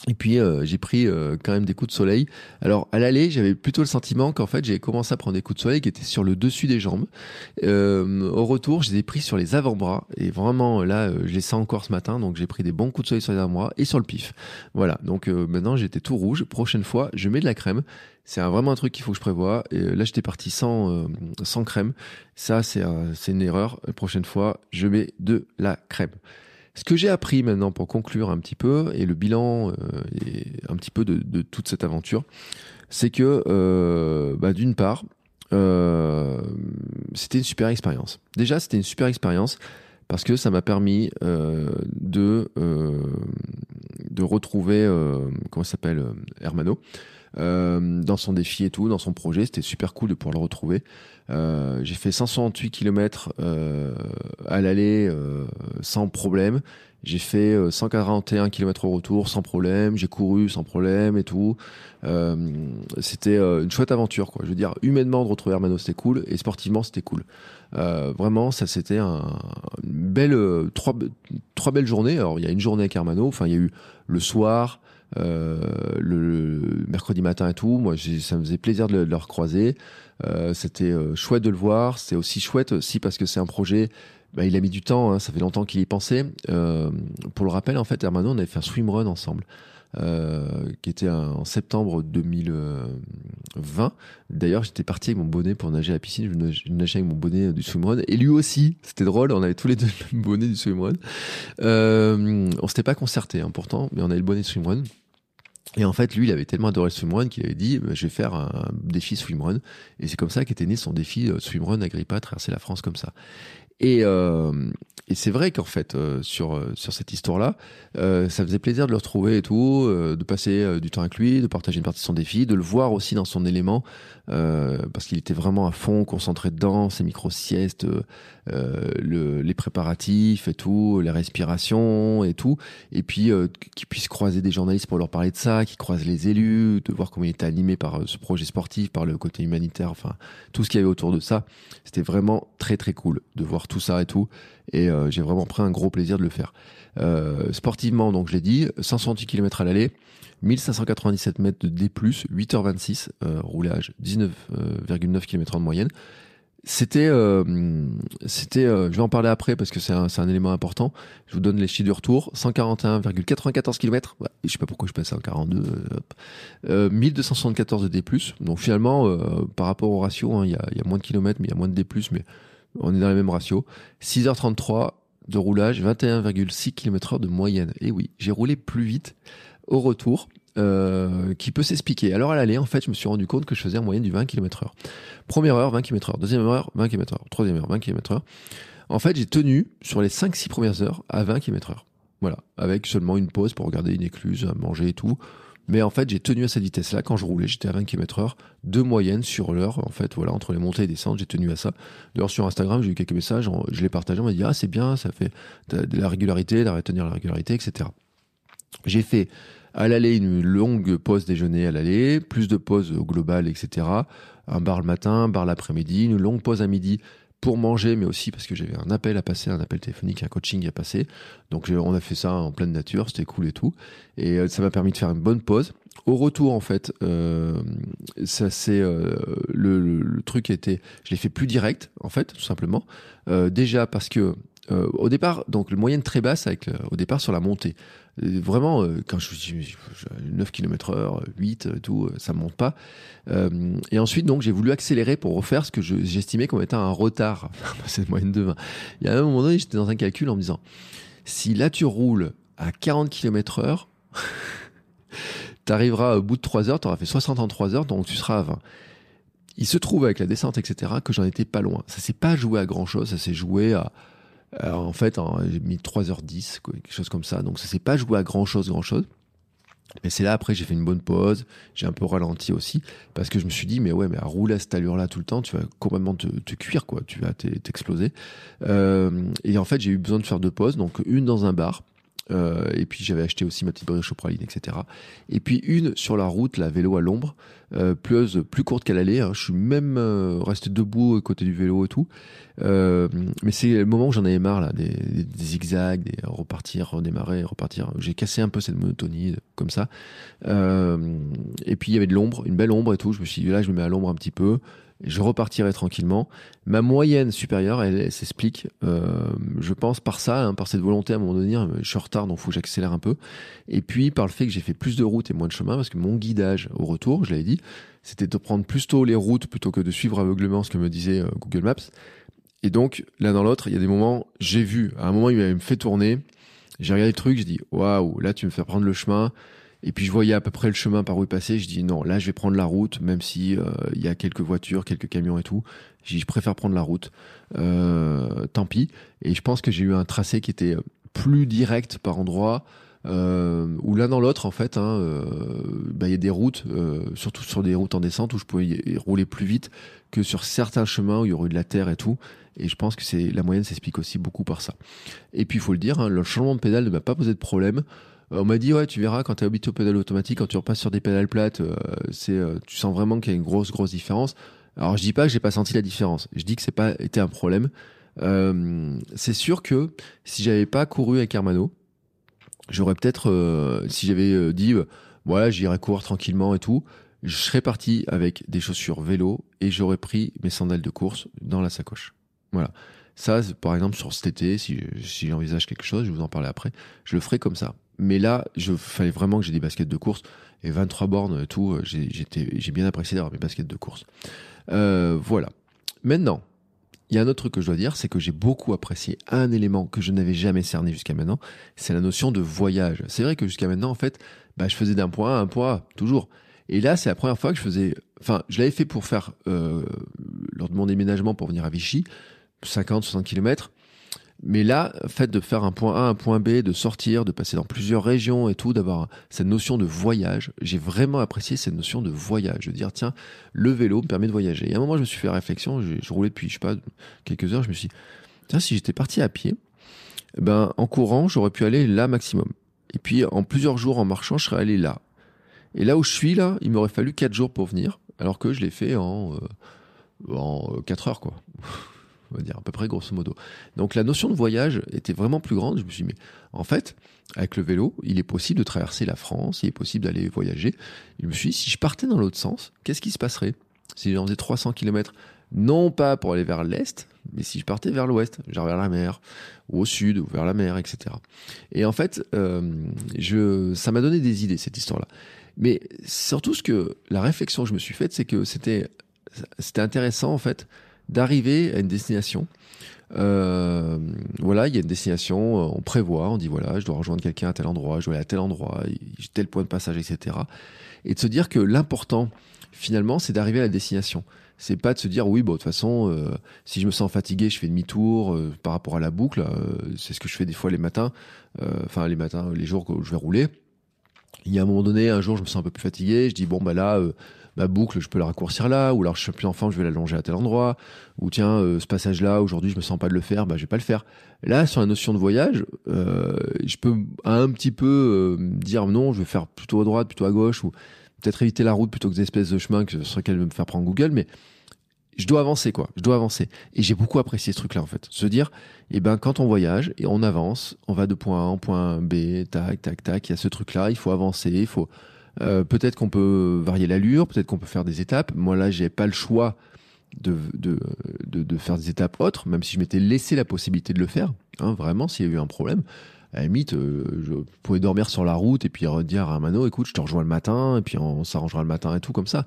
Et puis euh, j'ai pris euh, quand même des coups de soleil. Alors à l'aller, j'avais plutôt le sentiment qu'en fait j'ai commencé à prendre des coups de soleil qui étaient sur le dessus des jambes. Euh, au retour, je les ai pris sur les avant-bras et vraiment là, je les sens encore ce matin. Donc j'ai pris des bons coups de soleil sur les avant-bras et sur le pif. Voilà. Donc maintenant j'étais tout rouge. Prochaine fois, je mets de la crème. C'est vraiment un truc qu'il faut que je prévoie. Et là j'étais parti sans sans crème. Ça c'est une erreur. Prochaine fois, je mets de la crème. Ce que j'ai appris maintenant pour conclure un petit peu, et le bilan euh, un petit peu de, toute cette aventure, c'est que euh, bah, d'une part, euh, c'était une super expérience. Déjà, c'était une super expérience parce que ça m'a permis de de retrouver comment s'appelle Hermano dans son défi et tout, dans son projet. C'était super cool de pouvoir le retrouver. Euh, j'ai fait 568 km euh, à l'aller euh, sans problème. J'ai fait 141 km au retour sans problème. J'ai couru sans problème et tout. c'était une chouette aventure, quoi. Je veux dire, humainement de retrouver Hermano, c'était cool, et sportivement, c'était cool. vraiment, ça c'était un, une belle trois trois belles journées. Alors il y a une journée avec Hermano. Enfin, il y a eu le soir. Le, mercredi matin et tout. Moi, ça me faisait plaisir de le, de le recroiser. Euh, c'était euh, chouette de le voir. C'est aussi chouette aussi parce que c'est un projet. Bah, il a mis du temps. Hein, ça fait longtemps qu'il y pensait. Euh, pour le rappel, en fait, Hermano, on avait fait un swimrun ensemble. Euh, qui était en septembre 2020. D'ailleurs, j'étais parti avec mon bonnet pour nager à la piscine. Je nageais avec mon bonnet du swimrun. Et lui aussi, c'était drôle, on avait tous les deux le bonnet du swimrun. Euh, on s'était pas concerté, hein, pourtant, mais on avait le bonnet du swimrun. Et en fait, lui, il avait tellement adoré le swimrun qu'il avait dit, bah, je vais faire un défi swimrun. Et c'est comme ça qu'était né son défi euh, swimrun Agrippa, traverser la France comme ça. Et, euh, et c'est vrai qu'en fait, euh, sur, euh, sur cette histoire-là, euh, ça faisait plaisir de le retrouver et tout, de passer du temps avec lui, de partager une partie de son défi, de le voir aussi dans son élément, parce qu'il était vraiment à fond, concentré dedans, ses micro-siestes, le, les préparatifs et tout, les respirations et tout. Et puis, qu'il puisse croiser des journalistes pour leur parler de ça, qu'il croise les élus, de voir comment il était animé par ce projet sportif, par le côté humanitaire, enfin, tout ce qu'il y avait autour de ça. C'était vraiment très, très cool de voir tout ça et tout. Et euh, j'ai vraiment pris un gros plaisir de le faire. Euh, sportivement, donc je l'ai dit, 568 km à l'aller, 1597 mètres de D+, 8h26, euh, roulage 19,9 km en moyenne. C'était, c'était, je vais en parler après parce que c'est un, élément important. Je vous donne les chiffres du retour 141,94 km. Ouais, je sais pas pourquoi je passe à 42. Euh, 1274 de D+. Donc finalement, par rapport au ratio, hein, il y, a, y, a, moins de kilomètres, mais il y a moins de D+, mais on est dans les mêmes ratios. 6h33 de roulage, 21,6 km/h de moyenne. Et oui, j'ai roulé plus vite au retour, euh, qui peut s'expliquer. Alors à l'aller, en fait, je me suis rendu compte que je faisais en moyenne du 20 km/h. Première heure, 20 km/h. Deuxième heure, 20 km/h. Troisième heure, 20 km/h. En fait, j'ai tenu sur les 5-6 premières heures à 20 km/h. Voilà, avec seulement une pause pour regarder une écluse, manger et tout. Mais en fait, j'ai tenu à cette vitesse-là. Quand je roulais, j'étais à 20 km heure, de moyenne sur l'heure. En fait, voilà, entre les montées et descentes, j'ai tenu à ça. D'ailleurs, sur Instagram, j'ai eu quelques messages, je les partagé, on m'a dit, ah, c'est bien, ça fait de la régularité, de retenir la régularité, etc. J'ai fait à l'aller une longue pause déjeuner à l'aller, plus de pauses au global, etc. Un bar le matin, un bar l'après-midi, une longue pause à midi pour manger, mais aussi parce que j'avais un appel à passer, un appel téléphonique, un coaching à passer. Donc on a fait ça en pleine nature, c'était cool et tout. Et euh, ça m'a permis de faire une bonne pause. Au retour, en fait, euh, ça c'est euh, le, le, truc était, je l'ai fait plus direct, en fait, tout simplement. Déjà parce que au départ, donc le moyenne très basse avec au départ sur la montée. Euh, vraiment, euh, quand je dis 9 km heure, 8, tout, ça monte pas. et ensuite, donc, j'ai voulu accélérer pour refaire ce que j'estimais comme étant un retard. C'est moyenne de 20. Il y a un moment donné, j'étais dans un calcul en me disant, si là tu roules à 40 km heure, t'arriveras au bout de 3 heures, t'auras fait 60 en 3 heures, donc tu seras à 20. Il se trouve avec la descente, etc., que j'en étais pas loin. Ça s'est pas joué à grand chose, ça s'est joué à en fait, j'ai mis 3h10, quoi, quelque chose comme ça. Donc ça s'est pas joué à grand chose, grand chose. Mais c'est là après j'ai fait une bonne pause, j'ai un peu ralenti aussi parce que je me suis dit mais ouais mais à rouler à cette allure là tout le temps tu vas complètement te, te cuire quoi, tu vas t'exploser. Euh, et en fait j'ai eu besoin de faire deux pauses donc une dans un bar Euh, et puis j'avais acheté aussi ma petite brioche au praline, etc. Et puis une sur la route, la vélo à l'ombre, euh, plus, courte qu'à l'aller. Hein. Je suis même euh, resté debout à côté du vélo et tout. Euh, mais c'est le moment où j'en avais marre là, des, des, zigzags, des repartir, redémarrer, repartir. J'ai cassé un peu cette monotonie comme ça. et puis il y avait de l'ombre, une belle ombre et tout. Je me suis dit là, je me mets à l'ombre un petit peu je repartirai tranquillement. Ma moyenne supérieure, elle, s'explique, euh, je pense, par ça, hein, par cette volonté à moment donné, je suis en retard, donc faut que j'accélère un peu. Et puis par le fait que j'ai fait plus de routes et moins de chemin, parce que mon guidage au retour, je l'avais dit, c'était de prendre plus tôt les routes plutôt que de suivre aveuglement ce que me disait euh, Google Maps. Et donc, l'un dans l'autre, il y a des moments, j'ai vu, à un moment, il me fait tourner, j'ai regardé le truc, je dis, waouh, là, tu me fais prendre le chemin, et puis je voyais à peu près le chemin par où il passait. Je dis non, là je vais prendre la route, même si euh, il y a quelques voitures, quelques camions et tout. Je dis je préfère prendre la route. Euh, tant pis. Et je pense que j'ai eu un tracé qui était plus direct par endroit. Euh, où l'un dans l'autre en fait, hein, euh, bah, il y a des routes, euh, surtout sur des routes en descente où je pouvais rouler plus vite que sur certains chemins où il y aurait eu de la terre et tout. Et je pense que c'est la moyenne s'explique aussi beaucoup par ça. Et puis il faut le dire, hein, le changement de pédale ne m'a pas posé de problème. Euh, on m'a dit ouais tu verras quand tu habitué au pédale automatique quand tu repasses sur des pédales plates euh, c'est euh, tu sens vraiment qu'il y a une grosse grosse différence. Alors je dis pas que j'ai pas senti la différence. Je dis que c'est pas été un problème. C'est sûr que si j'avais pas couru avec Hermano j'aurais peut-être si j'avais dit voilà j'irais courir tranquillement et tout je serais parti avec des chaussures vélo et j'aurais pris mes sandales de course dans la sacoche. Voilà ça, par exemple, sur cet été, si, j'envisage quelque chose, je vous en parler après, je le ferai comme ça. Mais là, je fallait vraiment que j'ai des baskets de course et 23 bornes et tout. J'ai bien apprécié d'avoir mes baskets de course. Euh, voilà. Maintenant, il y a un autre truc que je dois dire, c'est que j'ai beaucoup apprécié un élément que je n'avais jamais cerné jusqu'à maintenant, c'est la notion de voyage. C'est vrai que jusqu'à maintenant, en fait, bah, je faisais d'un point à un point toujours. Et là, c'est la première fois que je faisais. Enfin, je l'avais fait pour faire euh, lors de mon déménagement pour venir à Vichy, 50, 60 kilomètres. Mais là, fait de faire un point A, un point B, de sortir, de passer dans plusieurs régions et tout, d'avoir cette notion de voyage, j'ai vraiment apprécié cette notion de voyage, de dire tiens, le vélo me permet de voyager. Et à un moment, je me suis fait réflexion, je, roulais depuis, je sais pas, quelques heures, je me suis dit, tiens, si j'étais parti à pied, ben, en courant, j'aurais pu aller là maximum. Et puis, en plusieurs jours en marchant, je serais allé là. Et là où je suis, là, il m'aurait fallu quatre jours pour venir, alors que je l'ai fait en, euh, en 4 heures, quoi on va dire à peu près grosso modo. Donc la notion de voyage était vraiment plus grande. Je me suis dit, mais en fait, avec le vélo, il est possible de traverser la France, il est possible d'aller voyager. Je me suis dit, si je partais dans l'autre sens, qu'est-ce qui se passerait? Si j'en faisais 300 km non pas pour aller vers l'est, mais si je partais vers l'ouest, genre vers la mer, ou au sud, ou vers la mer, etc. Et en fait, euh, je, ça m'a donné des idées cette histoire-là. Mais surtout ce que la réflexion que je me suis faite, c'est que c'était c'était intéressant en fait d'arriver à une destination. Euh, voilà, il y a une destination, euh, on prévoit, on dit voilà, je dois rejoindre quelqu'un à tel endroit, je dois aller à tel endroit, j'ai tel point de passage, etc. Et de se dire que l'important, finalement, c'est d'arriver à la destination. C'est pas de se dire oui, bon, de toute façon, euh, si je me sens fatigué, je fais demi-tour par rapport à la boucle. c'est ce que je fais des fois les matins, enfin les matins, les jours que je vais rouler. Il y a un moment donné, un jour, je me sens un peu plus fatigué, je dis bon bah là ma boucle, je peux la raccourcir là, ou alors je suis plus enfant, je vais l'allonger à tel endroit, ou tiens, euh, ce passage-là, aujourd'hui, je me sens pas de le faire, bah, je vais pas le faire. Là, sur la notion de voyage, euh, je peux un petit peu euh, dire non, je vais faire plutôt à droite, plutôt à gauche, ou peut-être éviter la route plutôt que des espèces de chemins que, sur lesquels me faire prendre Google, mais je dois avancer, quoi. Je dois avancer. Et j'ai beaucoup apprécié ce truc-là, en fait. Se dire, eh ben, quand on voyage et on avance, on va de point A en point B, tac, tac, tac, il y a ce truc-là, il faut avancer, il faut, euh, peut-être qu'on peut varier l'allure, peut-être qu'on peut faire des étapes. Moi là, j'ai pas le choix de, de, de, de, faire des étapes autres, même si je m'étais laissé la possibilité de le faire. Hein, vraiment, s'il y a eu un problème, à la limite, euh, je pouvais dormir sur la route et puis dire à Mano, écoute, je te rejoins le matin et puis on s'arrangera le matin et tout comme ça.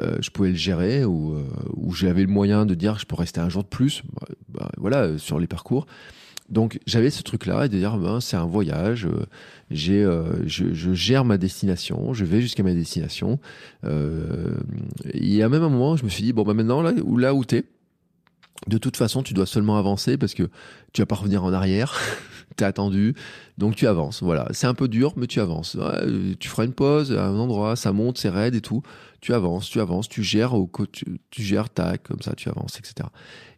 Euh, je pouvais le gérer ou, ou j'avais le moyen de dire je peux rester un jour de plus. Bah, bah, voilà, sur les parcours. Donc j'avais ce truc-là et de dire ben, c'est un voyage, euh, j'ai, euh, je, gère ma destination, je vais jusqu'à ma destination. Euh, il y a même un moment, je me suis dit bon ben maintenant là où là où t'es, de toute façon tu dois seulement avancer parce que tu vas pas revenir en arrière. t'es attendu, donc tu avances. Voilà, c'est un peu dur, mais tu avances. tu feras une pause à un endroit, ça monte, c'est raide et tout. tu avances, tu avances, tu gères au tu, tu gères tac, comme ça, tu avances, etc.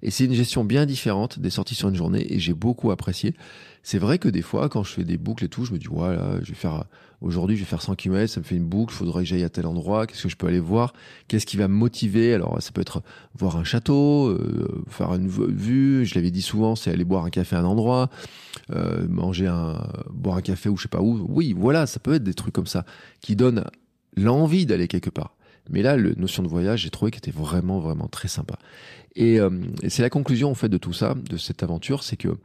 Et c'est une gestion bien différente des sorties sur une journée et j'ai beaucoup apprécié. C'est vrai que des fois, quand je fais des boucles et tout, je me dis, voilà, je vais faire, aujourd'hui, je vais faire 100 km, ça me fait une boucle, il faudrait que j'aille à tel endroit, qu'est-ce que je peux aller voir, qu'est-ce qui va me motiver? Alors, ça peut être voir un château, euh, faire une vue, je l'avais dit souvent, c'est aller boire un café à un endroit, euh, manger un, boire un café ou je sais pas où. Oui, voilà, ça peut être des trucs comme ça qui donnent l'envie d'aller quelque part. Mais là, la notion de voyage, j'ai trouvé qu'elle était vraiment, vraiment très sympa. Et, euh, c'est la conclusion, en fait, de tout ça, de cette aventure, c'est que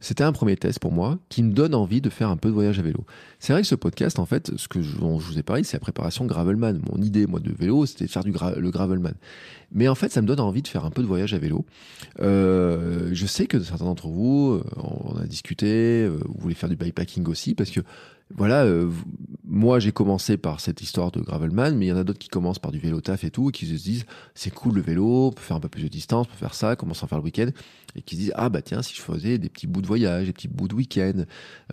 c'était un premier test pour moi qui me donne envie de faire un peu de voyage à vélo. C'est vrai que ce podcast, en fait, ce que je, dont je vous ai parlé, c'est la préparation Gravelman. Mon idée, moi, de vélo, c'était de faire du le Gravelman. Mais en fait, ça me donne envie de faire un peu de voyage à vélo. Euh, je sais que certains d'entre vous, euh, on a discuté, euh, vous voulez faire du bikepacking aussi, parce que voilà, euh, moi j'ai commencé par cette histoire de gravelman, mais il y en a d'autres qui commencent par du vélo taf et tout, qui se disent c'est cool le vélo, on peut faire un peu plus de distance, on peut faire ça, commencer à faire le week-end, et qui se disent ah bah tiens si je faisais des petits bouts de voyage, des petits bouts de week-end,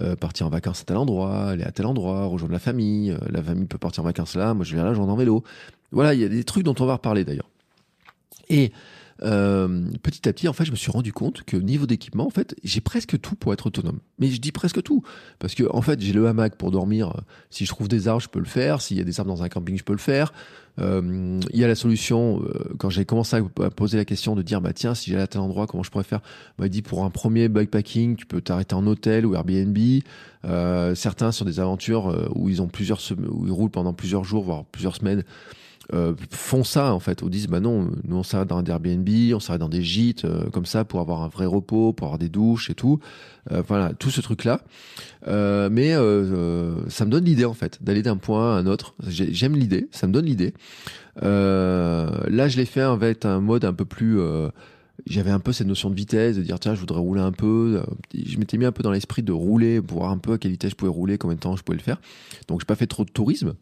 euh, partir en vacances à tel endroit, aller à tel endroit, rejoindre la famille, euh, la famille peut partir en vacances là, moi je viens là, j'en en vélo. Voilà, il y a des trucs dont on va reparler d'ailleurs. Et euh, petit à petit, en fait, je me suis rendu compte que niveau d'équipement, en fait, j'ai presque tout pour être autonome. Mais je dis presque tout parce que, en fait, j'ai le hamac pour dormir. Si je trouve des arbres, je peux le faire. S'il y a des arbres dans un camping, je peux le faire. Euh, il y a la solution. Euh, quand j'ai commencé à poser la question de dire, bah tiens, si j'allais à tel endroit, comment je pourrais faire? M'a dit pour un premier bikepacking, tu peux t'arrêter en hôtel ou Airbnb. Certains sur des aventures où ils ont plusieurs, où ils roulent pendant plusieurs jours, voire plusieurs semaines euh, font ça en fait, ou disent bah non, nous on s'arrête dans un Airbnb, on s'arrête dans des gîtes euh, comme ça pour avoir un vrai repos, pour avoir des douches et tout, euh, voilà tout ce truc là. mais ça me donne l'idée en fait d'aller d'un point à un autre. J'aime l'idée, ça me donne l'idée. là je l'ai fait avec un mode un peu plus j'avais un peu cette notion de vitesse, de dire tiens je voudrais rouler un peu. Je m'étais mis un peu dans l'esprit de rouler, pour voir un peu à quelle vitesse je pouvais rouler, combien de temps je pouvais le faire. Donc j'ai pas fait trop de tourisme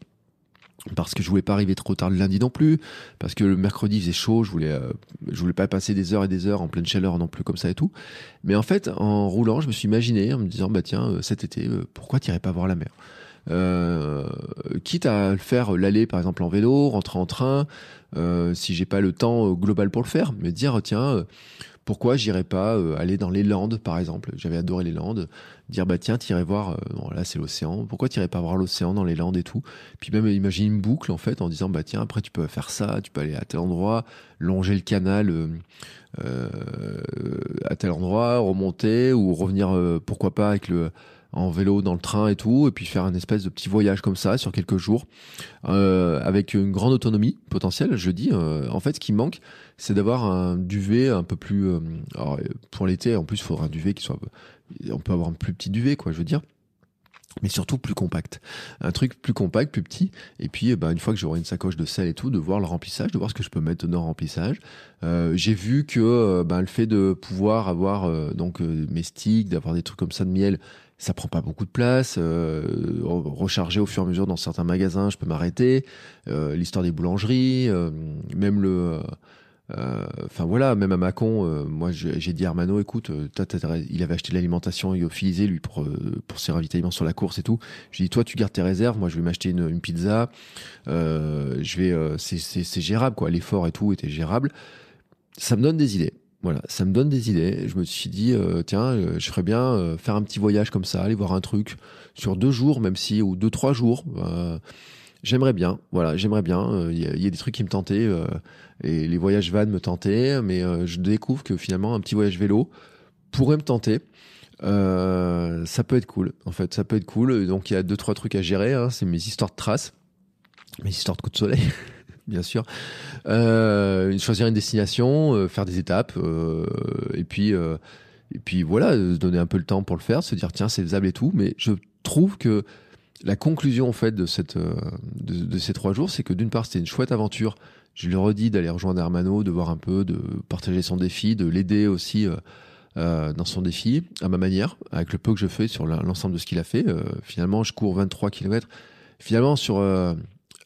parce que je voulais pas arriver trop tard le lundi non plus, parce que le mercredi faisait chaud, je voulais, euh, je voulais pas passer des heures et des heures en pleine chaleur non plus comme ça et tout. Mais en fait, en roulant, je me suis imaginé en me disant bah tiens, euh, cet été, euh, pourquoi t'irais pas voir la mer? Quitte à faire l'aller par exemple en vélo, rentrer en train, si j'ai pas le temps global pour le faire, me dire tiens pourquoi j'irais pas euh, aller dans les Landes, par exemple. J'avais adoré les Landes. Dire, bah tiens, t'irais voir, euh, bon, là c'est l'océan, pourquoi t'irais pas voir l'océan dans les Landes et tout? Puis même imaginer une boucle, en fait, en disant, bah tiens, après tu peux faire ça, tu peux aller à tel endroit, longer le canal euh, à tel endroit, remonter, ou revenir, pourquoi pas, avec le en vélo dans le train et tout, et puis faire un espèce de petit voyage comme ça sur quelques jours, euh, avec une grande autonomie potentielle. Je dis, euh, en fait, ce qui manque, c'est d'avoir un duvet un peu plus. Euh, pour l'été, en plus, il faudra un duvet qui soit. On peut avoir un plus petit duvet, quoi, je veux dire mais surtout plus compact. Un truc plus compact, plus petit. Et puis, bah, une fois que j'aurai une sacoche de sel et tout, de voir le remplissage, de voir ce que je peux mettre dans le remplissage. Euh, j'ai vu que bah, le fait de pouvoir avoir donc mes sticks, d'avoir des trucs comme ça de miel, ça prend pas beaucoup de place. Euh, recharger au fur et à mesure dans certains magasins, je peux m'arrêter. Euh, L'histoire des boulangeries, euh, même le, euh, enfin voilà, même à Macon, moi j'ai dit à Armano, écoute, il avait acheté l'alimentation lyophilisée lui pour pour ses ravitaillements sur la course et tout. Lui dit toi tu gardes tes réserves, moi je vais m'acheter une, une, pizza. je vais, c'est gérable quoi, l'effort et tout était gérable. Ça me donne des idées. Voilà, ça me donne des idées. Je me suis dit, euh, tiens, euh, je ferais bien euh, faire un petit voyage comme ça, aller voir un truc sur deux jours, même si, ou deux, trois jours. j'aimerais bien, voilà, j'aimerais bien. Il y, a des trucs qui me tentaient, et les voyages van me tentaient, mais je découvre que finalement, un petit voyage vélo pourrait me tenter. ça peut être cool, en fait, ça peut être cool. Donc il y a deux, trois trucs à gérer. Hein. C'est mes histoires de traces, mes histoires de coups de soleil. bien sûr. Euh, choisir une destination, euh, faire des étapes, euh, et puis et puis voilà, se donner un peu le temps pour le faire, se dire tiens c'est faisable et tout. Mais je trouve que la conclusion en fait de cette de, ces trois jours, c'est que d'une part c'était une chouette aventure. Je lui redis d'aller rejoindre Hermano, de voir un peu, de partager son défi, de l'aider aussi. Dans son défi, à ma manière, avec le peu que je fais sur l'ensemble de ce qu'il a fait. Finalement, je cours 23 km. Finalement, sur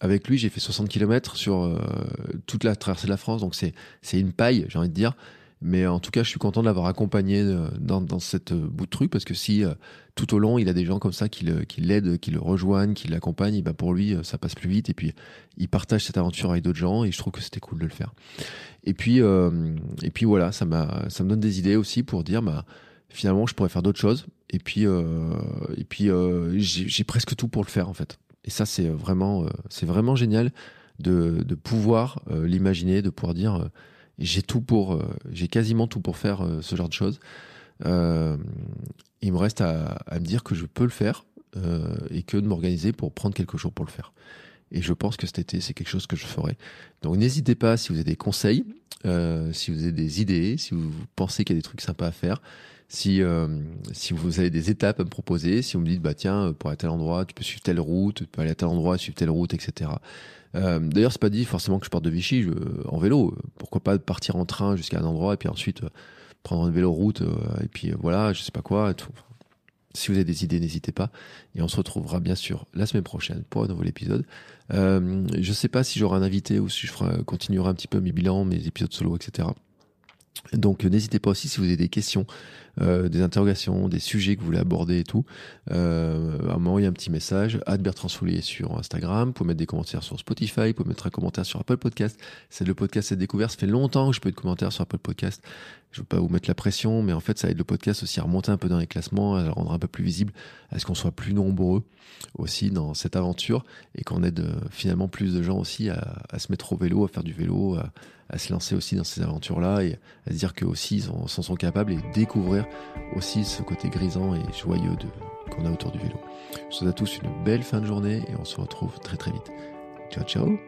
avec lui, j'ai fait 60 km sur euh, toute la traversée de la France, donc c'est une paille, j'ai envie de dire. Mais en tout cas, je suis content de l'avoir accompagné euh, dans, cette euh, bout de truc parce que si tout au long il a des gens comme ça qui l'aident, qui le rejoignent, qui l'accompagnent, ben pour lui ça passe plus vite et puis il partage cette aventure avec d'autres gens et je trouve que c'était cool de le faire. Et puis voilà, ça ça me donne des idées aussi pour dire bah finalement je pourrais faire d'autres choses et puis j'ai presque tout pour le faire en fait. Et ça c'est vraiment c'est vraiment génial de, pouvoir l'imaginer, de pouvoir dire j'ai tout pour, euh, j'ai quasiment tout pour faire euh, ce genre de choses. Euh, il me reste à, me dire que je peux le faire et que de m'organiser pour prendre quelques jours pour le faire. Et je pense que cet été, c'est quelque chose que je ferai. Donc n'hésitez pas si vous avez des conseils, si vous avez des idées, si vous pensez qu'il y a des trucs sympas à faire, si, si vous avez des étapes à me proposer, si vous me dites, bah tiens, pour aller à tel endroit, tu peux suivre telle route, tu peux aller à tel endroit, suivre telle route, etc. Euh, D'ailleurs, c'est pas dit forcément que je parte de Vichy je, en vélo. Pourquoi pas partir en train jusqu'à un endroit et puis ensuite euh, prendre une vélo route euh, et puis euh, voilà, je sais pas quoi. Si vous avez des idées, n'hésitez pas. Et on se retrouvera bien sûr la semaine prochaine pour un nouvel épisode. Euh, je sais pas si j'aurai un invité ou si je continuerai un petit peu mes bilans, mes épisodes solo, etc. Donc n'hésitez pas aussi si vous avez des questions, euh, des interrogations, des sujets que vous voulez aborder et tout, euh, à m'envoyer un petit message. à Bertrand sur Instagram. Vous pouvez mettre des commentaires sur Spotify. Vous pouvez mettre un commentaire sur Apple Podcast. C'est le podcast cette découverte. Ça fait longtemps que je peux de commentaires sur Apple Podcast. Je veux pas vous mettre la pression, mais en fait, ça aide le podcast aussi à remonter un peu dans les classements, à le rendre un peu plus visible, à ce qu'on soit plus nombreux aussi dans cette aventure et qu'on aide euh, finalement plus de gens aussi à, se mettre au vélo, à faire du vélo, à, à se lancer aussi dans ces aventures-là et à se dire qu'eux aussi ils s'en sont capables et découvrir aussi ce côté grisant et joyeux qu'on a autour du vélo. Je vous souhaite à tous une belle fin de journée et on se retrouve très très vite. Ciao ciao